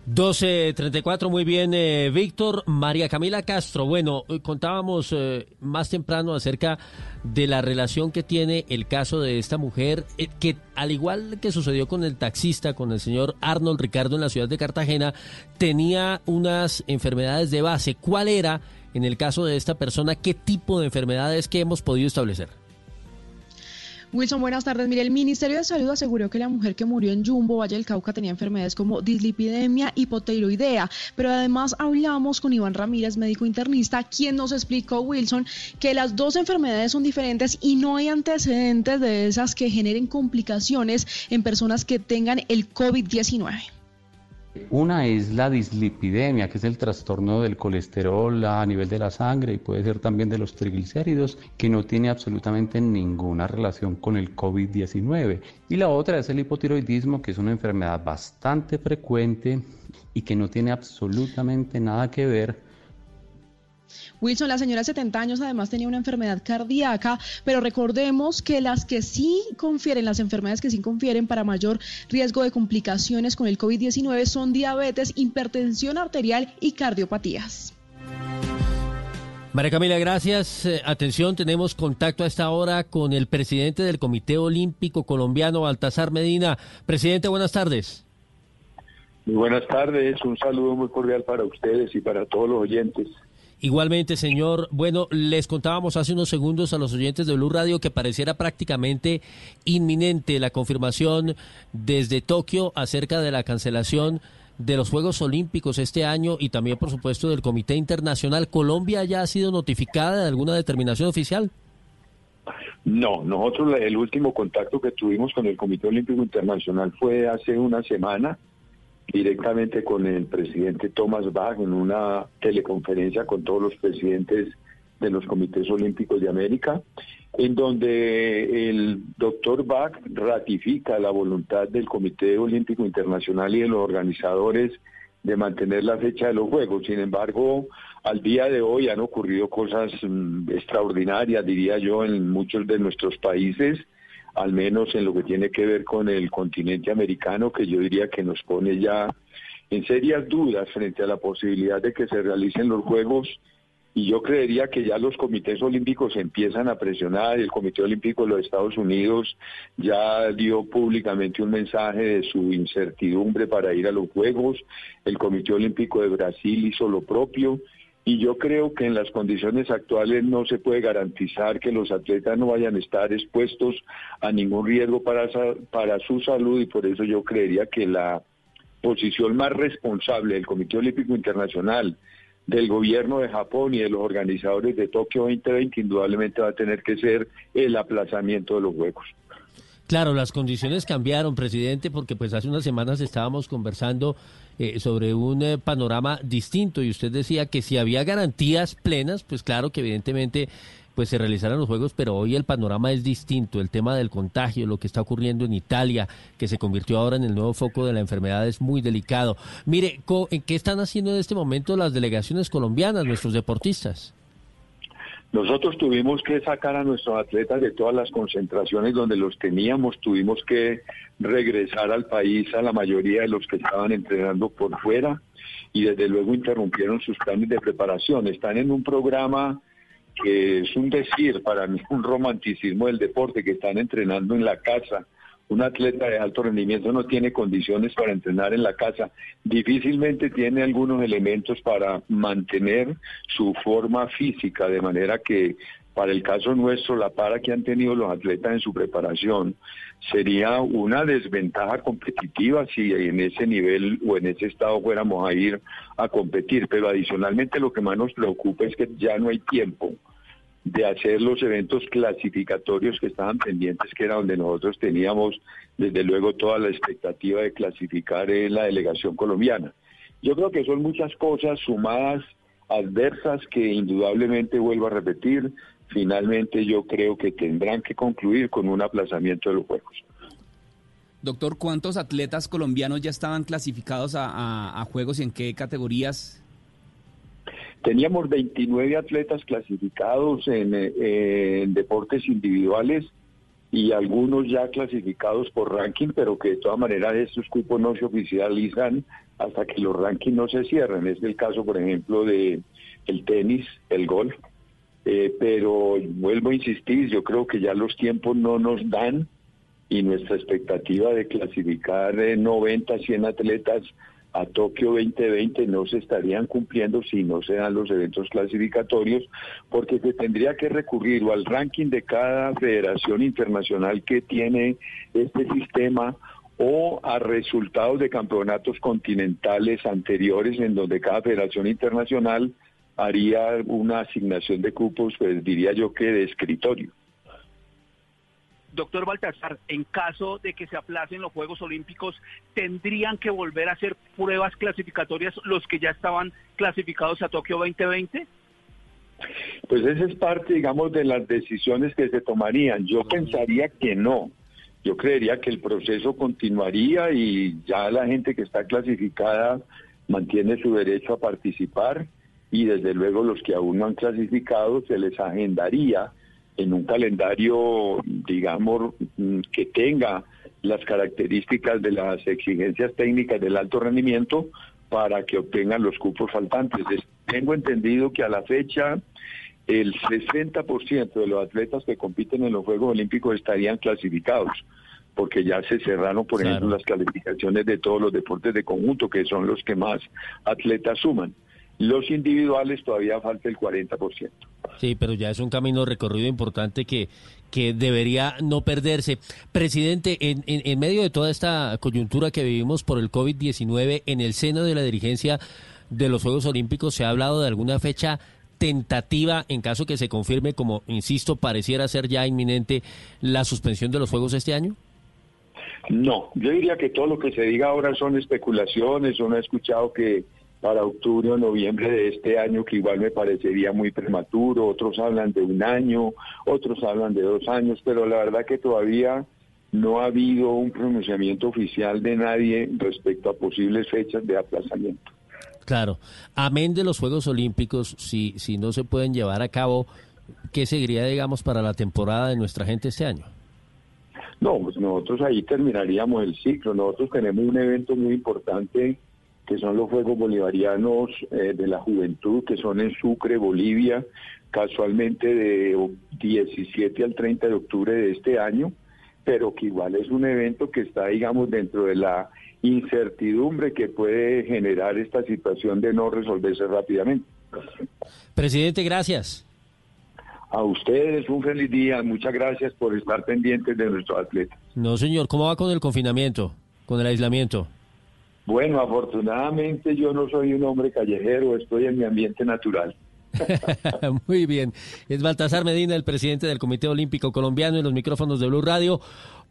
12.34, muy bien, eh, Víctor. María Camila Castro, bueno, eh, contábamos eh, más temprano acerca de la relación que tiene el caso de esta mujer, que al igual que sucedió con el taxista, con el señor Arnold Ricardo en la ciudad de Cartagena, tenía unas enfermedades de base. ¿Cuál era, en el caso de esta persona, qué tipo de enfermedades que hemos podido establecer? Wilson, buenas tardes. Mire, el Ministerio de Salud aseguró que la mujer que murió en Jumbo, Valle del Cauca, tenía enfermedades como dislipidemia, hipotiroidea, pero además hablamos con Iván Ramírez, médico internista, quien nos explicó, Wilson, que las dos enfermedades son diferentes y no hay antecedentes de esas que generen complicaciones en personas que tengan el COVID-19. Una es la dislipidemia, que es el trastorno del colesterol a nivel de la sangre y puede ser también de los triglicéridos, que no tiene absolutamente ninguna relación con el COVID-19. Y la otra es el hipotiroidismo, que es una enfermedad bastante frecuente y que no tiene absolutamente nada que ver Wilson, la señora de 70 años además tenía una enfermedad cardíaca, pero recordemos que las que sí confieren, las enfermedades que sí confieren para mayor riesgo de complicaciones con el COVID-19 son diabetes, hipertensión arterial y cardiopatías. María Camila, gracias. Eh, atención, tenemos contacto a esta hora con el presidente del Comité Olímpico Colombiano, Baltasar Medina. Presidente, buenas tardes. Muy buenas tardes, un saludo muy cordial para ustedes y para todos los oyentes. Igualmente, señor. Bueno, les contábamos hace unos segundos a los oyentes de Blue Radio que pareciera prácticamente inminente la confirmación desde Tokio acerca de la cancelación de los Juegos Olímpicos este año y también, por supuesto, del Comité Internacional. ¿Colombia ya ha sido notificada de alguna determinación oficial? No, nosotros el último contacto que tuvimos con el Comité Olímpico Internacional fue hace una semana directamente con el presidente Thomas Bach en una teleconferencia con todos los presidentes de los comités olímpicos de América, en donde el doctor Bach ratifica la voluntad del Comité Olímpico Internacional y de los organizadores de mantener la fecha de los Juegos. Sin embargo, al día de hoy han ocurrido cosas mm, extraordinarias, diría yo, en muchos de nuestros países al menos en lo que tiene que ver con el continente americano, que yo diría que nos pone ya en serias dudas frente a la posibilidad de que se realicen los Juegos. Y yo creería que ya los comités olímpicos empiezan a presionar, el Comité Olímpico de los Estados Unidos ya dio públicamente un mensaje de su incertidumbre para ir a los Juegos, el Comité Olímpico de Brasil hizo lo propio y yo creo que en las condiciones actuales no se puede garantizar que los atletas no vayan a estar expuestos a ningún riesgo para, para su salud y por eso yo creería que la posición más responsable del Comité Olímpico Internacional, del gobierno de Japón y de los organizadores de Tokio 2020 indudablemente va a tener que ser el aplazamiento de los Juegos. Claro, las condiciones cambiaron, presidente, porque pues hace unas semanas estábamos conversando eh, sobre un eh, panorama distinto y usted decía que si había garantías plenas, pues claro que evidentemente pues se realizaran los juegos, pero hoy el panorama es distinto. El tema del contagio, lo que está ocurriendo en Italia, que se convirtió ahora en el nuevo foco de la enfermedad, es muy delicado. Mire, ¿qué están haciendo en este momento las delegaciones colombianas, nuestros deportistas? Nosotros tuvimos que sacar a nuestros atletas de todas las concentraciones donde los teníamos, tuvimos que regresar al país a la mayoría de los que estaban entrenando por fuera y desde luego interrumpieron sus planes de preparación. Están en un programa que es un decir para mí, un romanticismo del deporte, que están entrenando en la casa un atleta de alto rendimiento no tiene condiciones para entrenar en la casa, difícilmente tiene algunos elementos para mantener su forma física, de manera que para el caso nuestro, la para que han tenido los atletas en su preparación sería una desventaja competitiva si en ese nivel o en ese estado fuéramos a ir a competir. Pero adicionalmente lo que más nos preocupa es que ya no hay tiempo de hacer los eventos clasificatorios que estaban pendientes, que era donde nosotros teníamos desde luego toda la expectativa de clasificar en la delegación colombiana. Yo creo que son muchas cosas sumadas adversas que indudablemente vuelvo a repetir, finalmente yo creo que tendrán que concluir con un aplazamiento de los Juegos. Doctor, ¿cuántos atletas colombianos ya estaban clasificados a, Juegos y en qué categorías? Teníamos 29 atletas clasificados en, eh, en, deportes individuales y algunos ya clasificados por ranking, pero que de todas maneras estos cupos no se oficializan hasta que los rankings no se cierren. Es el caso, por ejemplo, de el tenis, el golf, eh, pero vuelvo a insistir, yo creo que ya los tiempos no nos dan y nuestra expectativa de clasificar 90, 100 atletas a Tokio 2020 no se estarían cumpliendo si no se dan los eventos clasificatorios, porque se tendría que recurrir o al ranking de cada federación internacional que tiene este sistema o a resultados de campeonatos continentales anteriores en donde cada federación internacional haría una asignación de cupos, pues diría yo que de escritorio. Doctor Baltasar, en caso de que se aplacen los Juegos Olímpicos, ¿tendrían que volver a hacer pruebas clasificatorias los que ya estaban clasificados a Tokio 2020? Pues esa es parte, digamos, de las decisiones que se tomarían. Yo pensaría que no. Yo creería que el proceso continuaría y ya la gente que está clasificada mantiene su derecho a participar y desde luego los que aún no han clasificado se les agendaría en un calendario, digamos, mm, que tenga las características de las exigencias técnicas del alto rendimiento para que obtengan los cupos faltantes. Tengo entendido que a la fecha el 60% de los atletas que compiten en los Juegos Olímpicos estarían clasificados, porque ya se cerraron, por ejemplo, las calificaciones de todos los deportes de conjunto, que son los que más atletas suman. Los individuales todavía falta el 40%. Sí, pero ya es un camino recorrido importante que, que debería no perderse. Presidente, en, en, medio de toda esta coyuntura que vivimos por el COVID-19, en el seno de la dirigencia de los Juegos Olímpicos se ha hablado de alguna fecha tentativa en caso que se confirme, como insisto, pareciera ser ya inminente la suspensión de los Juegos este año? No, yo diría que todo lo que se diga ahora son especulaciones. Uno ha escuchado que para octubre o noviembre de este año, que igual me parecería muy prematuro, otros hablan de un año, otros hablan de dos años, pero la verdad que todavía no ha habido un pronunciamiento oficial de nadie respecto a posibles fechas de aplazamiento. Claro, amén de los Juegos Olímpicos, si, si no se pueden llevar a cabo, ¿qué seguiría, digamos, para la temporada de nuestra gente este año? No, pues nosotros ahí terminaríamos el ciclo. Nosotros tenemos un evento muy importante que son los Juegos Bolivarianos eh, de la Juventud, que son en Sucre, Bolivia, casualmente de 17 al 30 de octubre de este año, pero que igual es un evento que está, digamos, dentro de la incertidumbre que puede generar esta situación de no resolverse rápidamente. Presidente, gracias. A ustedes un feliz día, muchas gracias por estar pendientes de nuestros atletas. No, señor, ¿cómo va con el confinamiento, con el aislamiento? Bueno, afortunadamente yo no soy un hombre callejero, estoy en mi ambiente natural. Muy bien. Es Baltasar Medina, el presidente del Comité Olímpico Colombiano, en los micrófonos de Blue Radio.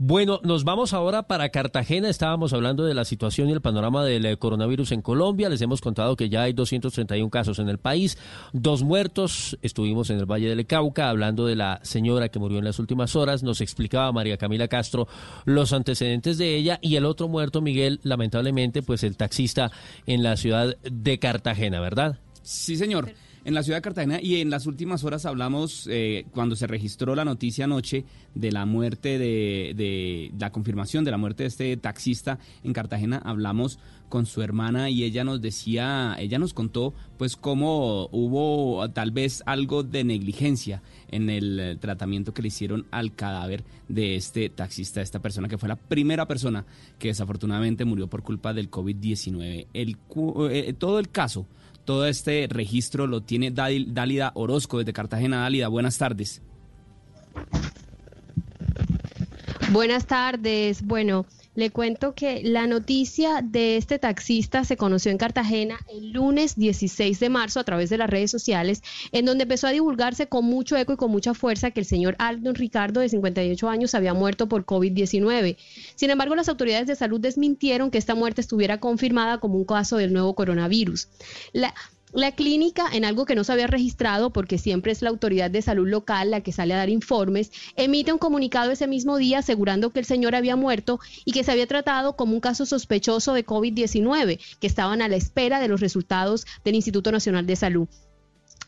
Bueno, nos vamos ahora para Cartagena. Estábamos hablando de la situación y el panorama del eh, coronavirus en Colombia. Les hemos contado que ya hay 231 casos en el país, dos muertos. Estuvimos en el Valle del Cauca hablando de la señora que murió en las últimas horas. Nos explicaba María Camila Castro los antecedentes de ella y el otro muerto, Miguel, lamentablemente, pues el taxista en la ciudad de Cartagena, ¿verdad? Sí, señor en la ciudad de Cartagena y en las últimas horas hablamos, eh, cuando se registró la noticia anoche de la muerte de, de, la confirmación de la muerte de este taxista en Cartagena, hablamos con su hermana y ella nos decía, ella nos contó pues cómo hubo tal vez algo de negligencia en el tratamiento que le hicieron al cadáver de este taxista, esta persona que fue la primera persona que desafortunadamente murió por culpa del COVID-19. El, eh, todo el caso todo este registro lo tiene Dálida Orozco desde Cartagena. Dálida, buenas tardes. Buenas tardes. Bueno, le cuento que la noticia de este taxista se conoció en Cartagena el lunes 16 de marzo a través de las redes sociales, en donde empezó a divulgarse con mucho eco y con mucha fuerza que el señor Aldon Ricardo, de 58 años, había muerto por COVID-19. Sin embargo, las autoridades de salud desmintieron que esta muerte estuviera confirmada como un caso del nuevo coronavirus. La, la clínica, en algo que no se había registrado, porque siempre es la autoridad de salud local la que sale a dar informes, emite un comunicado ese mismo día asegurando que el señor había muerto y que se había tratado como un caso sospechoso de COVID-19, que estaban a la espera de los resultados del Instituto Nacional de Salud.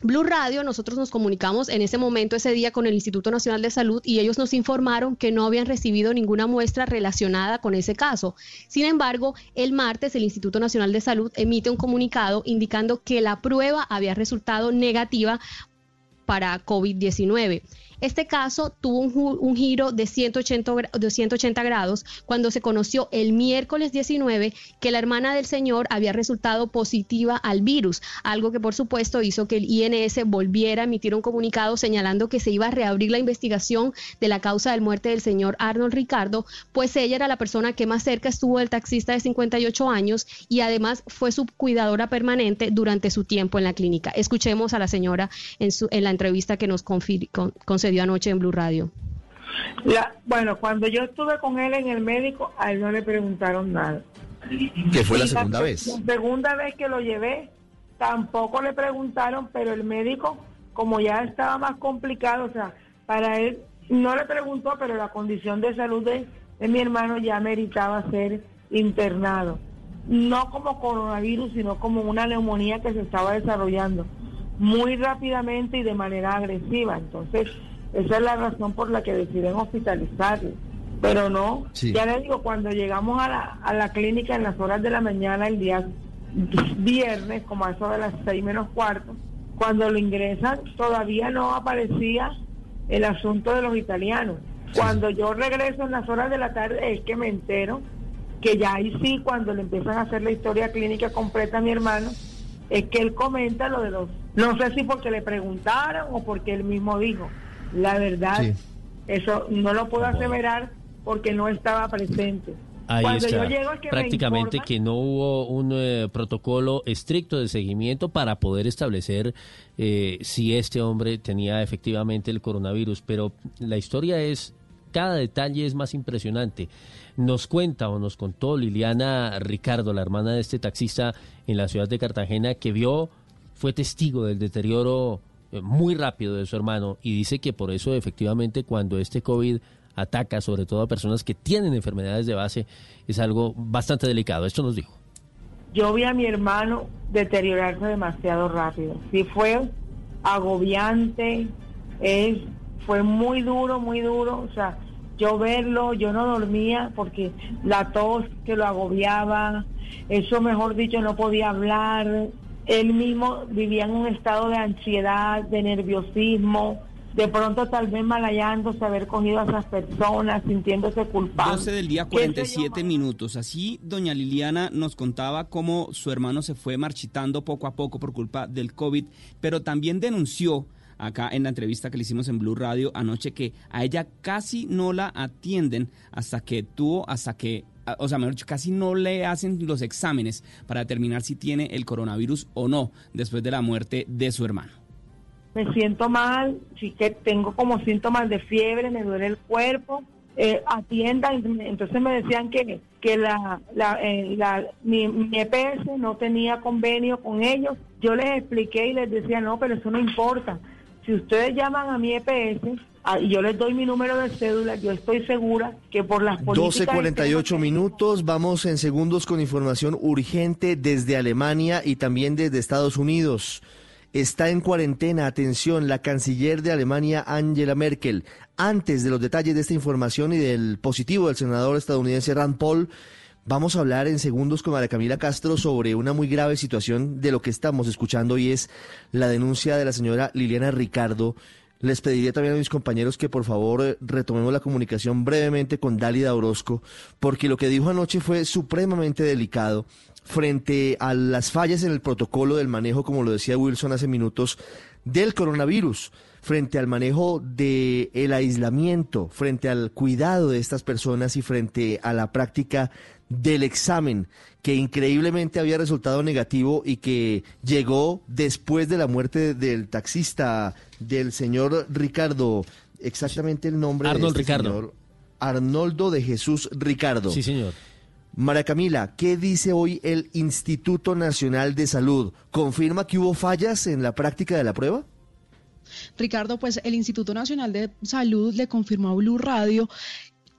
Blue Radio, nosotros nos comunicamos en ese momento, ese día, con el Instituto Nacional de Salud y ellos nos informaron que no habían recibido ninguna muestra relacionada con ese caso. Sin embargo, el martes el Instituto Nacional de Salud emite un comunicado indicando que la prueba había resultado negativa para COVID-19. Este caso tuvo un, giro de 180, de 180 grados cuando se conoció el miércoles 19 que la hermana del señor había resultado positiva al virus, algo que por supuesto hizo que el INS volviera a emitir un comunicado señalando que se iba a reabrir la investigación de la causa de muerte del señor Arnold Ricardo, pues ella era la persona que más cerca estuvo del taxista de 58 años y además fue su cuidadora permanente durante su tiempo en la clínica. Escuchemos a la señora en, su, en la entrevista que nos concedió dio anoche en Blue Radio? bueno, cuando yo estuve con él en el médico, a él no le preguntaron nada. ¿Qué fue la segunda vez? La segunda vez que lo llevé, tampoco le preguntaron, pero el médico, como ya estaba más complicado, o sea, para él no le preguntó, pero la condición de salud de, de mi hermano ya meritaba ser internado. No como coronavirus, sino como una neumonía que se estaba desarrollando muy rápidamente y de manera agresiva. Entonces, esa es la razón por la que deciden hospitalizarlo. Pero no, ya le digo, cuando llegamos a la, a la clínica en las horas de la mañana, el día viernes, como a eso de las seis menos cuarto, cuando lo ingresan, todavía no aparecía el asunto de los italianos. Cuando yo regreso en las horas de la tarde es que me entero que ya ahí sí, cuando le empiezan a hacer la historia clínica completa a mi hermano, es que él comenta lo de los, no sé si porque le preguntaron o porque él mismo dijo, la verdad, eso no lo puedo aseverar porque no estaba presente. Ahí está. Prácticamente que no hubo un eh, protocolo estricto de seguimiento para poder establecer eh, si este hombre tenía efectivamente el coronavirus. Pero la historia es, cada detalle es más impresionante. Nos cuenta o nos contó Liliana Ricardo, la hermana de este taxista en la ciudad de Cartagena, que vio, fue testigo del deterioro eh, muy rápido de su hermano y dice que por eso efectivamente cuando este COVID ataca sobre todo a personas que tienen enfermedades de base es algo bastante delicado. Esto nos dijo. Yo vi a mi hermano deteriorarse demasiado rápido. Sí fue agobiante, es, fue muy duro, muy duro. O sea, yo verlo, yo no dormía porque la tos que lo agobiaba, eso mejor dicho, no podía hablar, él mismo vivía en un estado de ansiedad, de nerviosismo, de pronto tal vez malayándose haber cogido a esas personas, sintiéndose culpable. 12 del día 47 minutos. Así doña Liliana nos contaba cómo su hermano se fue marchitando poco a poco por culpa del COVID, pero también denunció acá en la entrevista que le hicimos en Blue Radio anoche que a ella casi no la atienden hasta que tuvo, hasta que o sea, mejor casi no le hacen los exámenes para determinar si tiene el coronavirus o no después de la muerte de su hermano. Me siento mal, sí que tengo como síntomas de fiebre, me duele el cuerpo, eh, entonces me decían que, que la, la, eh, la mi, mi, EPS no tenía convenio con ellos. Yo les expliqué y les decía, no, pero eso no importa. Si ustedes llaman a mi EPS, yo les doy mi número de cédula, yo estoy segura que por las políticas... 12.48 minutos, vamos en segundos con información urgente desde Alemania y también desde Estados Unidos. Está en cuarentena, atención, la canciller de Alemania, Angela Merkel. Antes de los detalles de esta información y del positivo del senador estadounidense Rand Paul, vamos a hablar en segundos con María Camila Castro sobre una muy grave situación de lo que estamos escuchando y es la denuncia de la señora Liliana Ricardo les pediría también a mis compañeros que por favor eh, retomemos la comunicación brevemente con Dálida Orozco, porque lo que dijo anoche fue supremamente delicado frente a las fallas en el protocolo del manejo, como lo decía Wilson hace minutos, del coronavirus, frente al manejo del el aislamiento, frente al cuidado de estas personas y frente a la práctica del examen que increíblemente había resultado negativo y que llegó después de la muerte del taxista del señor Ricardo, exactamente el nombre Arnold de este Ricardo. señor, Arnoldo de Jesús Ricardo. Sí, señor. María Camila, ¿qué dice hoy el Instituto Nacional de Salud? ¿Confirma que hubo fallas en la práctica de la prueba? Ricardo, pues el Instituto Nacional de Salud le confirmó a Blue Radio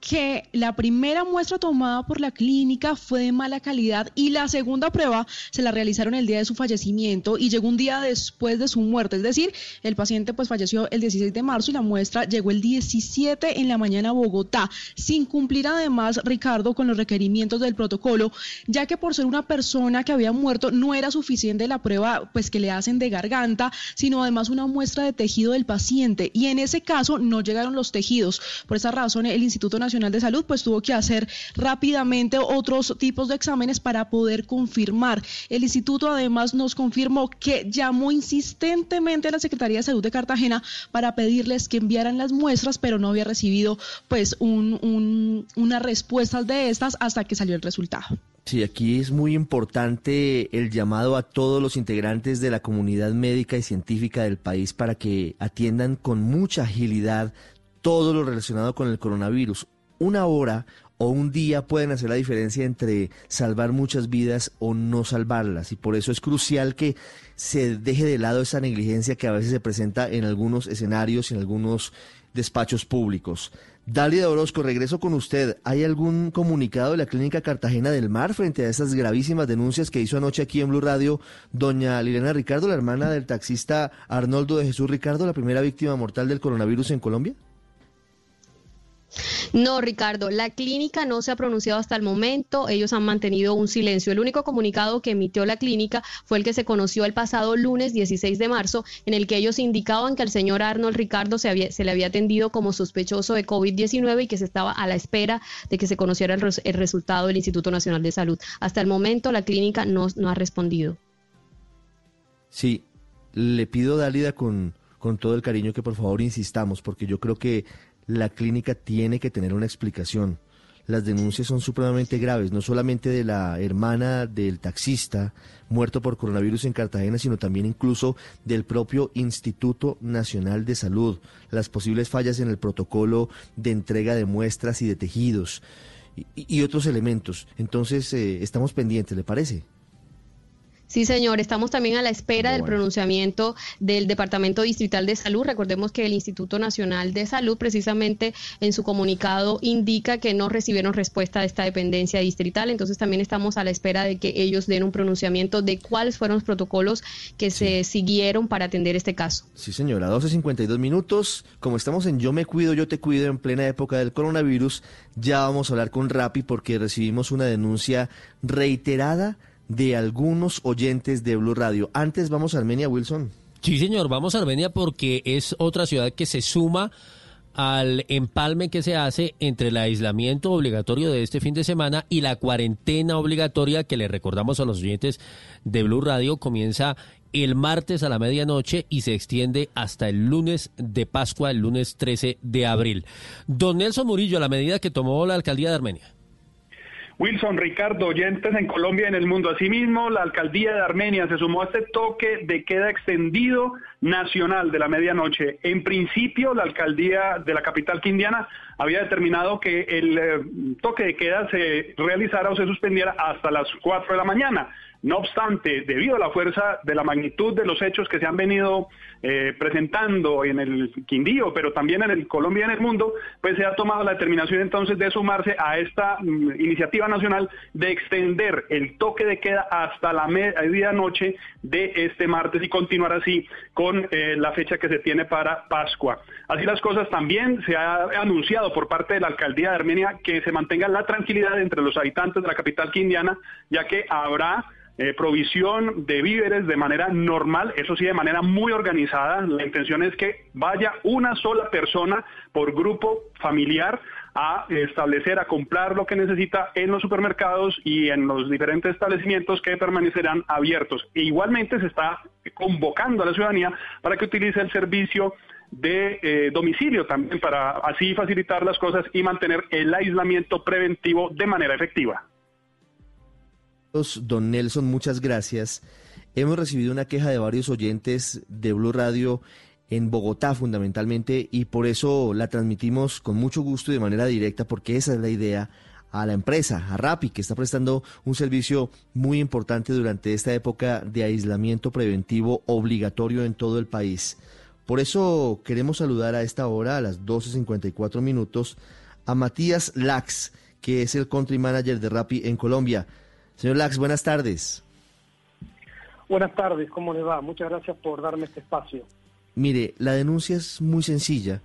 que la primera muestra tomada por la clínica fue de mala calidad y la segunda prueba se la realizaron el día de su fallecimiento y llegó un día después de su muerte. Es decir, el paciente pues falleció el 16 de marzo y la muestra llegó el 17 en la mañana a Bogotá, sin cumplir además, Ricardo, con los requerimientos del protocolo, ya que por ser una persona que había muerto no era suficiente la prueba pues que le hacen de garganta, sino además una muestra de tejido del paciente y en ese caso no llegaron los tejidos. Por esa razón el Instituto Nacional de Salud pues tuvo que hacer rápidamente otros tipos de exámenes para poder confirmar. El instituto además nos confirmó que llamó insistentemente a la Secretaría de Salud de Cartagena para pedirles que enviaran las muestras, pero no había recibido pues un, un, una respuesta de estas hasta que salió el resultado. Sí, aquí es muy importante el llamado a todos los integrantes de la comunidad médica y científica del país para que atiendan con mucha agilidad todo lo relacionado con el coronavirus una hora o un día pueden hacer la diferencia entre salvar muchas vidas o no salvarlas. Y por eso es crucial que se deje de lado esa negligencia que a veces se presenta en algunos escenarios, en algunos despachos públicos. Dalia Orozco, regreso con usted. ¿Hay algún comunicado de la Clínica Cartagena del Mar frente a esas gravísimas denuncias que hizo anoche aquí en Blue Radio doña Liliana Ricardo, la hermana del taxista Arnoldo de Jesús Ricardo, la primera víctima mortal del coronavirus en Colombia? No, Ricardo, la clínica no se ha pronunciado hasta el momento, ellos han mantenido un silencio. El único comunicado que emitió la clínica fue el que se conoció el pasado lunes 16 de marzo, en el que ellos indicaban que al señor Arnold Ricardo se, le había atendido como sospechoso de COVID-19 y que se estaba a la espera de que se conociera el, resultado del Instituto Nacional de Salud. Hasta el momento la clínica no, no ha respondido. Sí, le pido, Dálida, con todo el cariño que por favor insistamos, porque yo creo que la clínica tiene que tener una explicación. Las denuncias son supremamente graves, no solamente de la hermana del taxista muerto por coronavirus en Cartagena, sino también incluso del propio Instituto Nacional de Salud, las posibles fallas en el protocolo de entrega de muestras y de tejidos y, otros elementos. Entonces, eh, estamos pendientes, ¿le parece? Sí, señor. Estamos también a la espera bueno. del pronunciamiento del Departamento Distrital de Salud. Recordemos que el Instituto Nacional de Salud, precisamente en su comunicado, indica que no recibieron respuesta de esta dependencia distrital. Entonces, también estamos a la espera de que ellos den un pronunciamiento de cuáles fueron los protocolos que sí. se siguieron para atender este caso. Sí, señora. 12.52 minutos. Como estamos en Yo me cuido, yo te cuido en plena época del coronavirus, ya vamos a hablar con Rappi porque recibimos una denuncia reiterada de algunos oyentes de Blue Radio. Antes vamos a Armenia, Wilson. Sí, señor, vamos a Armenia porque es otra ciudad que se suma al empalme que se hace entre el aislamiento obligatorio de este fin de semana y la cuarentena obligatoria que le recordamos a los oyentes de Blue Radio comienza el martes a la medianoche y se extiende hasta el lunes de Pascua, el lunes 13 de abril. Don Nelson Murillo, la medida que tomó la alcaldía de Armenia. Wilson, Ricardo, oyentes en Colombia y en el mundo. Asimismo, la alcaldía de Armenia se sumó a este toque de queda extendido nacional de la medianoche. En principio, la alcaldía de la capital quindiana había determinado que el eh, toque de queda se realizara o se suspendiera hasta las 4 de la mañana. No obstante, debido a la fuerza de la magnitud de los hechos que se han venido eh, presentando en el Quindío, pero también en el Colombia y en el mundo, pues se ha tomado la determinación entonces de sumarse a esta mm, iniciativa nacional de extender el toque de queda hasta la medianoche de este martes y continuar así con eh, la fecha que se tiene para Pascua. Así las cosas también se ha anunciado por parte de la alcaldía de Armenia que se mantenga la tranquilidad entre los habitantes de la capital quindiana, ya que habrá eh, provisión de víveres de manera normal, eso sí, de manera muy organizada. La intención es que vaya una sola persona por grupo familiar a establecer, a comprar lo que necesita en los supermercados y en los diferentes establecimientos que permanecerán abiertos. E igualmente se está convocando a la ciudadanía para que utilice el servicio de eh, domicilio también para así facilitar las cosas y mantener el aislamiento preventivo de manera efectiva. Don Nelson, muchas gracias. Hemos recibido una queja de varios oyentes de Blue Radio en Bogotá fundamentalmente y por eso la transmitimos con mucho gusto y de manera directa porque esa es la idea a la empresa, a Rappi, que está prestando un servicio muy importante durante esta época de aislamiento preventivo obligatorio en todo el país. Por eso queremos saludar a esta hora, a las 12.54 minutos, a Matías Lax, que es el country manager de Rappi en Colombia. Señor Lax, buenas tardes. Buenas tardes, ¿cómo le va? Muchas gracias por darme este espacio. Mire, la denuncia es muy sencilla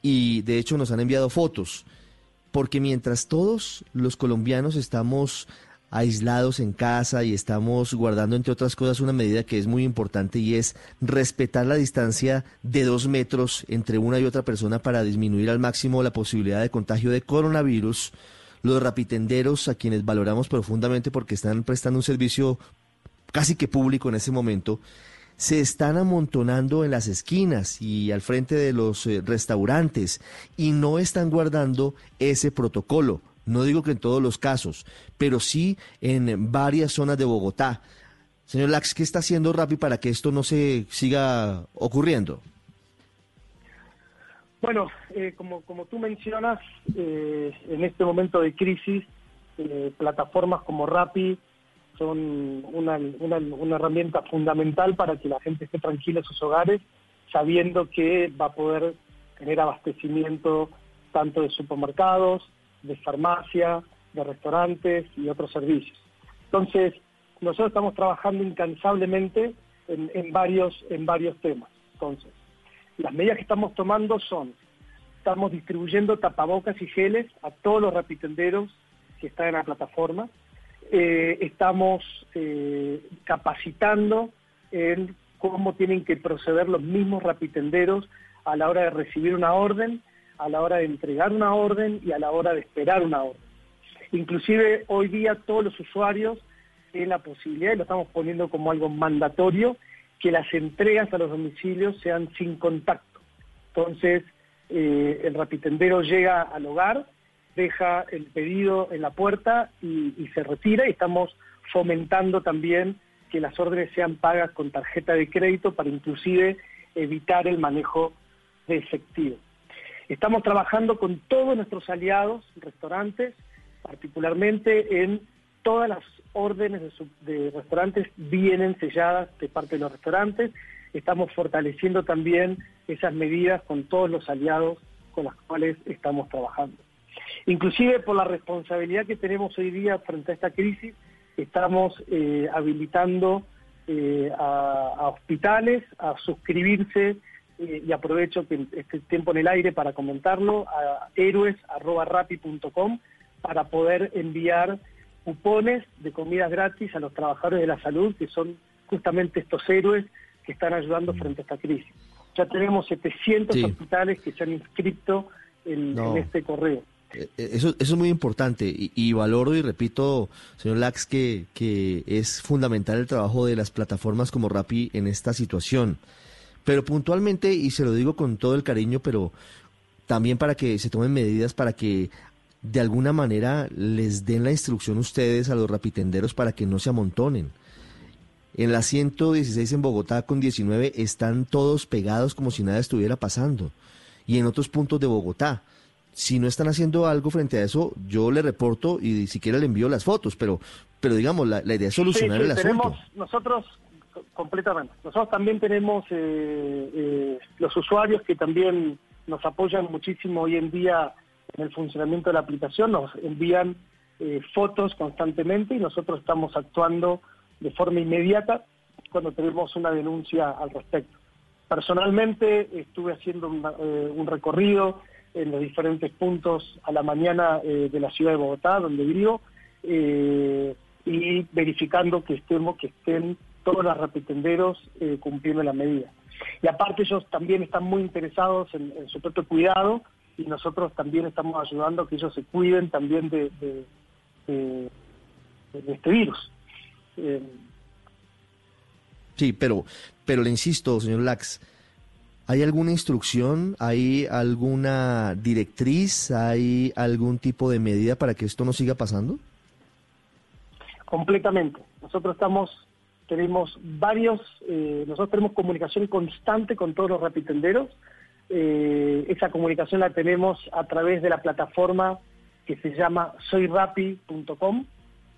y de hecho nos han enviado fotos, porque mientras todos los colombianos estamos aislados en casa y estamos guardando, entre otras cosas, una medida que es muy importante y es respetar la distancia de dos metros entre una y otra persona para disminuir al máximo la posibilidad de contagio de coronavirus. Los rapitenderos, a quienes valoramos profundamente porque están prestando un servicio casi que público en ese momento, se están amontonando en las esquinas y al frente de los eh, restaurantes y no están guardando ese protocolo. No digo que en todos los casos, pero sí en varias zonas de Bogotá. Señor Lax, ¿qué está haciendo Rappi para que esto no se siga ocurriendo? Bueno, eh, como, como tú mencionas, eh, en este momento de crisis, plataformas como Rappi, son una, una, herramienta fundamental para que la gente esté tranquila en sus hogares, sabiendo que va a poder tener abastecimiento tanto de supermercados, de farmacia, de restaurantes y otros servicios. Entonces, nosotros estamos trabajando incansablemente en, en, varios, en varios temas. Entonces, las medidas que estamos tomando son, estamos distribuyendo tapabocas y geles a todos los rapitenderos que están en la plataforma, eh, estamos eh, capacitando en cómo tienen que proceder los mismos rapitenderos a la hora de recibir una orden, a la hora de entregar una orden y a la hora de esperar una orden. Inclusive hoy día todos los usuarios tienen la posibilidad, y lo estamos poniendo como algo mandatorio, que las entregas a los domicilios sean sin contacto. Entonces, eh, el rapitendero llega al hogar, deja el pedido en la puerta y, se retira estamos fomentando también que las órdenes sean pagas con tarjeta de crédito para inclusive evitar el manejo de efectivo. Estamos trabajando con todos nuestros aliados, restaurantes, particularmente en todas las órdenes de, de, restaurantes vienen selladas de parte de los restaurantes. Estamos fortaleciendo también esas medidas con todos los aliados con los cuales estamos trabajando. Inclusive por la responsabilidad que tenemos hoy día frente a esta crisis, estamos eh, habilitando eh, a, hospitales a suscribirse eh, y aprovecho que este tiempo en el aire para comentarlo a héroes.rapi.com para poder enviar cupones de comidas gratis a los trabajadores de la salud, que son justamente estos héroes que están ayudando frente a esta crisis. Ya tenemos 700 hospitales que se han inscrito en este correo. Eh, eh, eso, eso es muy importante y, valoro y repito, señor Lax, que, que es fundamental el trabajo de las plataformas como Rappi en esta situación. Pero puntualmente, y se lo digo con todo el cariño, pero también para que se tomen medidas para que de alguna manera les den la instrucción ustedes a los rapitenderos para que no se amontonen. En la 116 en Bogotá con 19 están todos pegados como si nada estuviera pasando. Y en otros puntos de Bogotá si no están haciendo algo frente a eso, yo le reporto y siquiera le envío las fotos, pero, pero digamos, la, idea es solucionar el asunto. Nosotros, completamente, nosotros también tenemos eh, eh, los usuarios que también nos apoyan muchísimo hoy en día en el funcionamiento de la aplicación, nos envían eh, fotos constantemente y nosotros estamos actuando de forma inmediata cuando tenemos una denuncia al respecto. Personalmente estuve haciendo un recorrido en los diferentes puntos a la mañana eh, de la ciudad de Bogotá, donde vivo, eh, y verificando que estemos, que estén todos los rapitenderos eh, cumpliendo la medida. Y aparte ellos también están muy interesados en, su propio cuidado y nosotros también estamos ayudando a que ellos se cuiden también de, de, este virus. Eh, sí, pero, pero le insisto, señor Lax, ¿hay alguna instrucción, hay alguna directriz, hay algún tipo de medida para que esto no siga pasando? Completamente. Nosotros estamos tenemos varios, eh, nosotros tenemos comunicación constante con todos los rapitenderos. Eh, esa comunicación la tenemos a través de la plataforma que se llama soyrapi.com,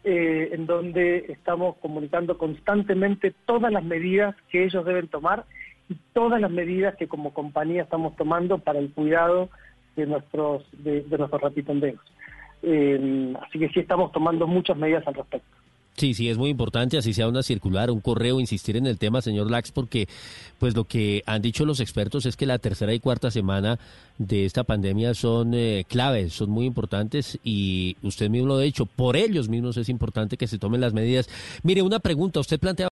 eh, en donde estamos comunicando constantemente todas las medidas que ellos deben tomar y todas las medidas que como compañía estamos tomando para el cuidado de nuestros, de, de nuestros rapitenderos. así que sí estamos tomando muchas medidas al respecto. Sí, sí, es muy importante, así sea una circular, un correo, insistir en el tema, señor Lax, porque pues lo que han dicho los expertos es que la tercera y cuarta semana de esta pandemia son eh, claves, son muy importantes y usted mismo lo ha dicho, por ellos mismos es importante que se tomen las medidas. Mire, una pregunta, usted plantea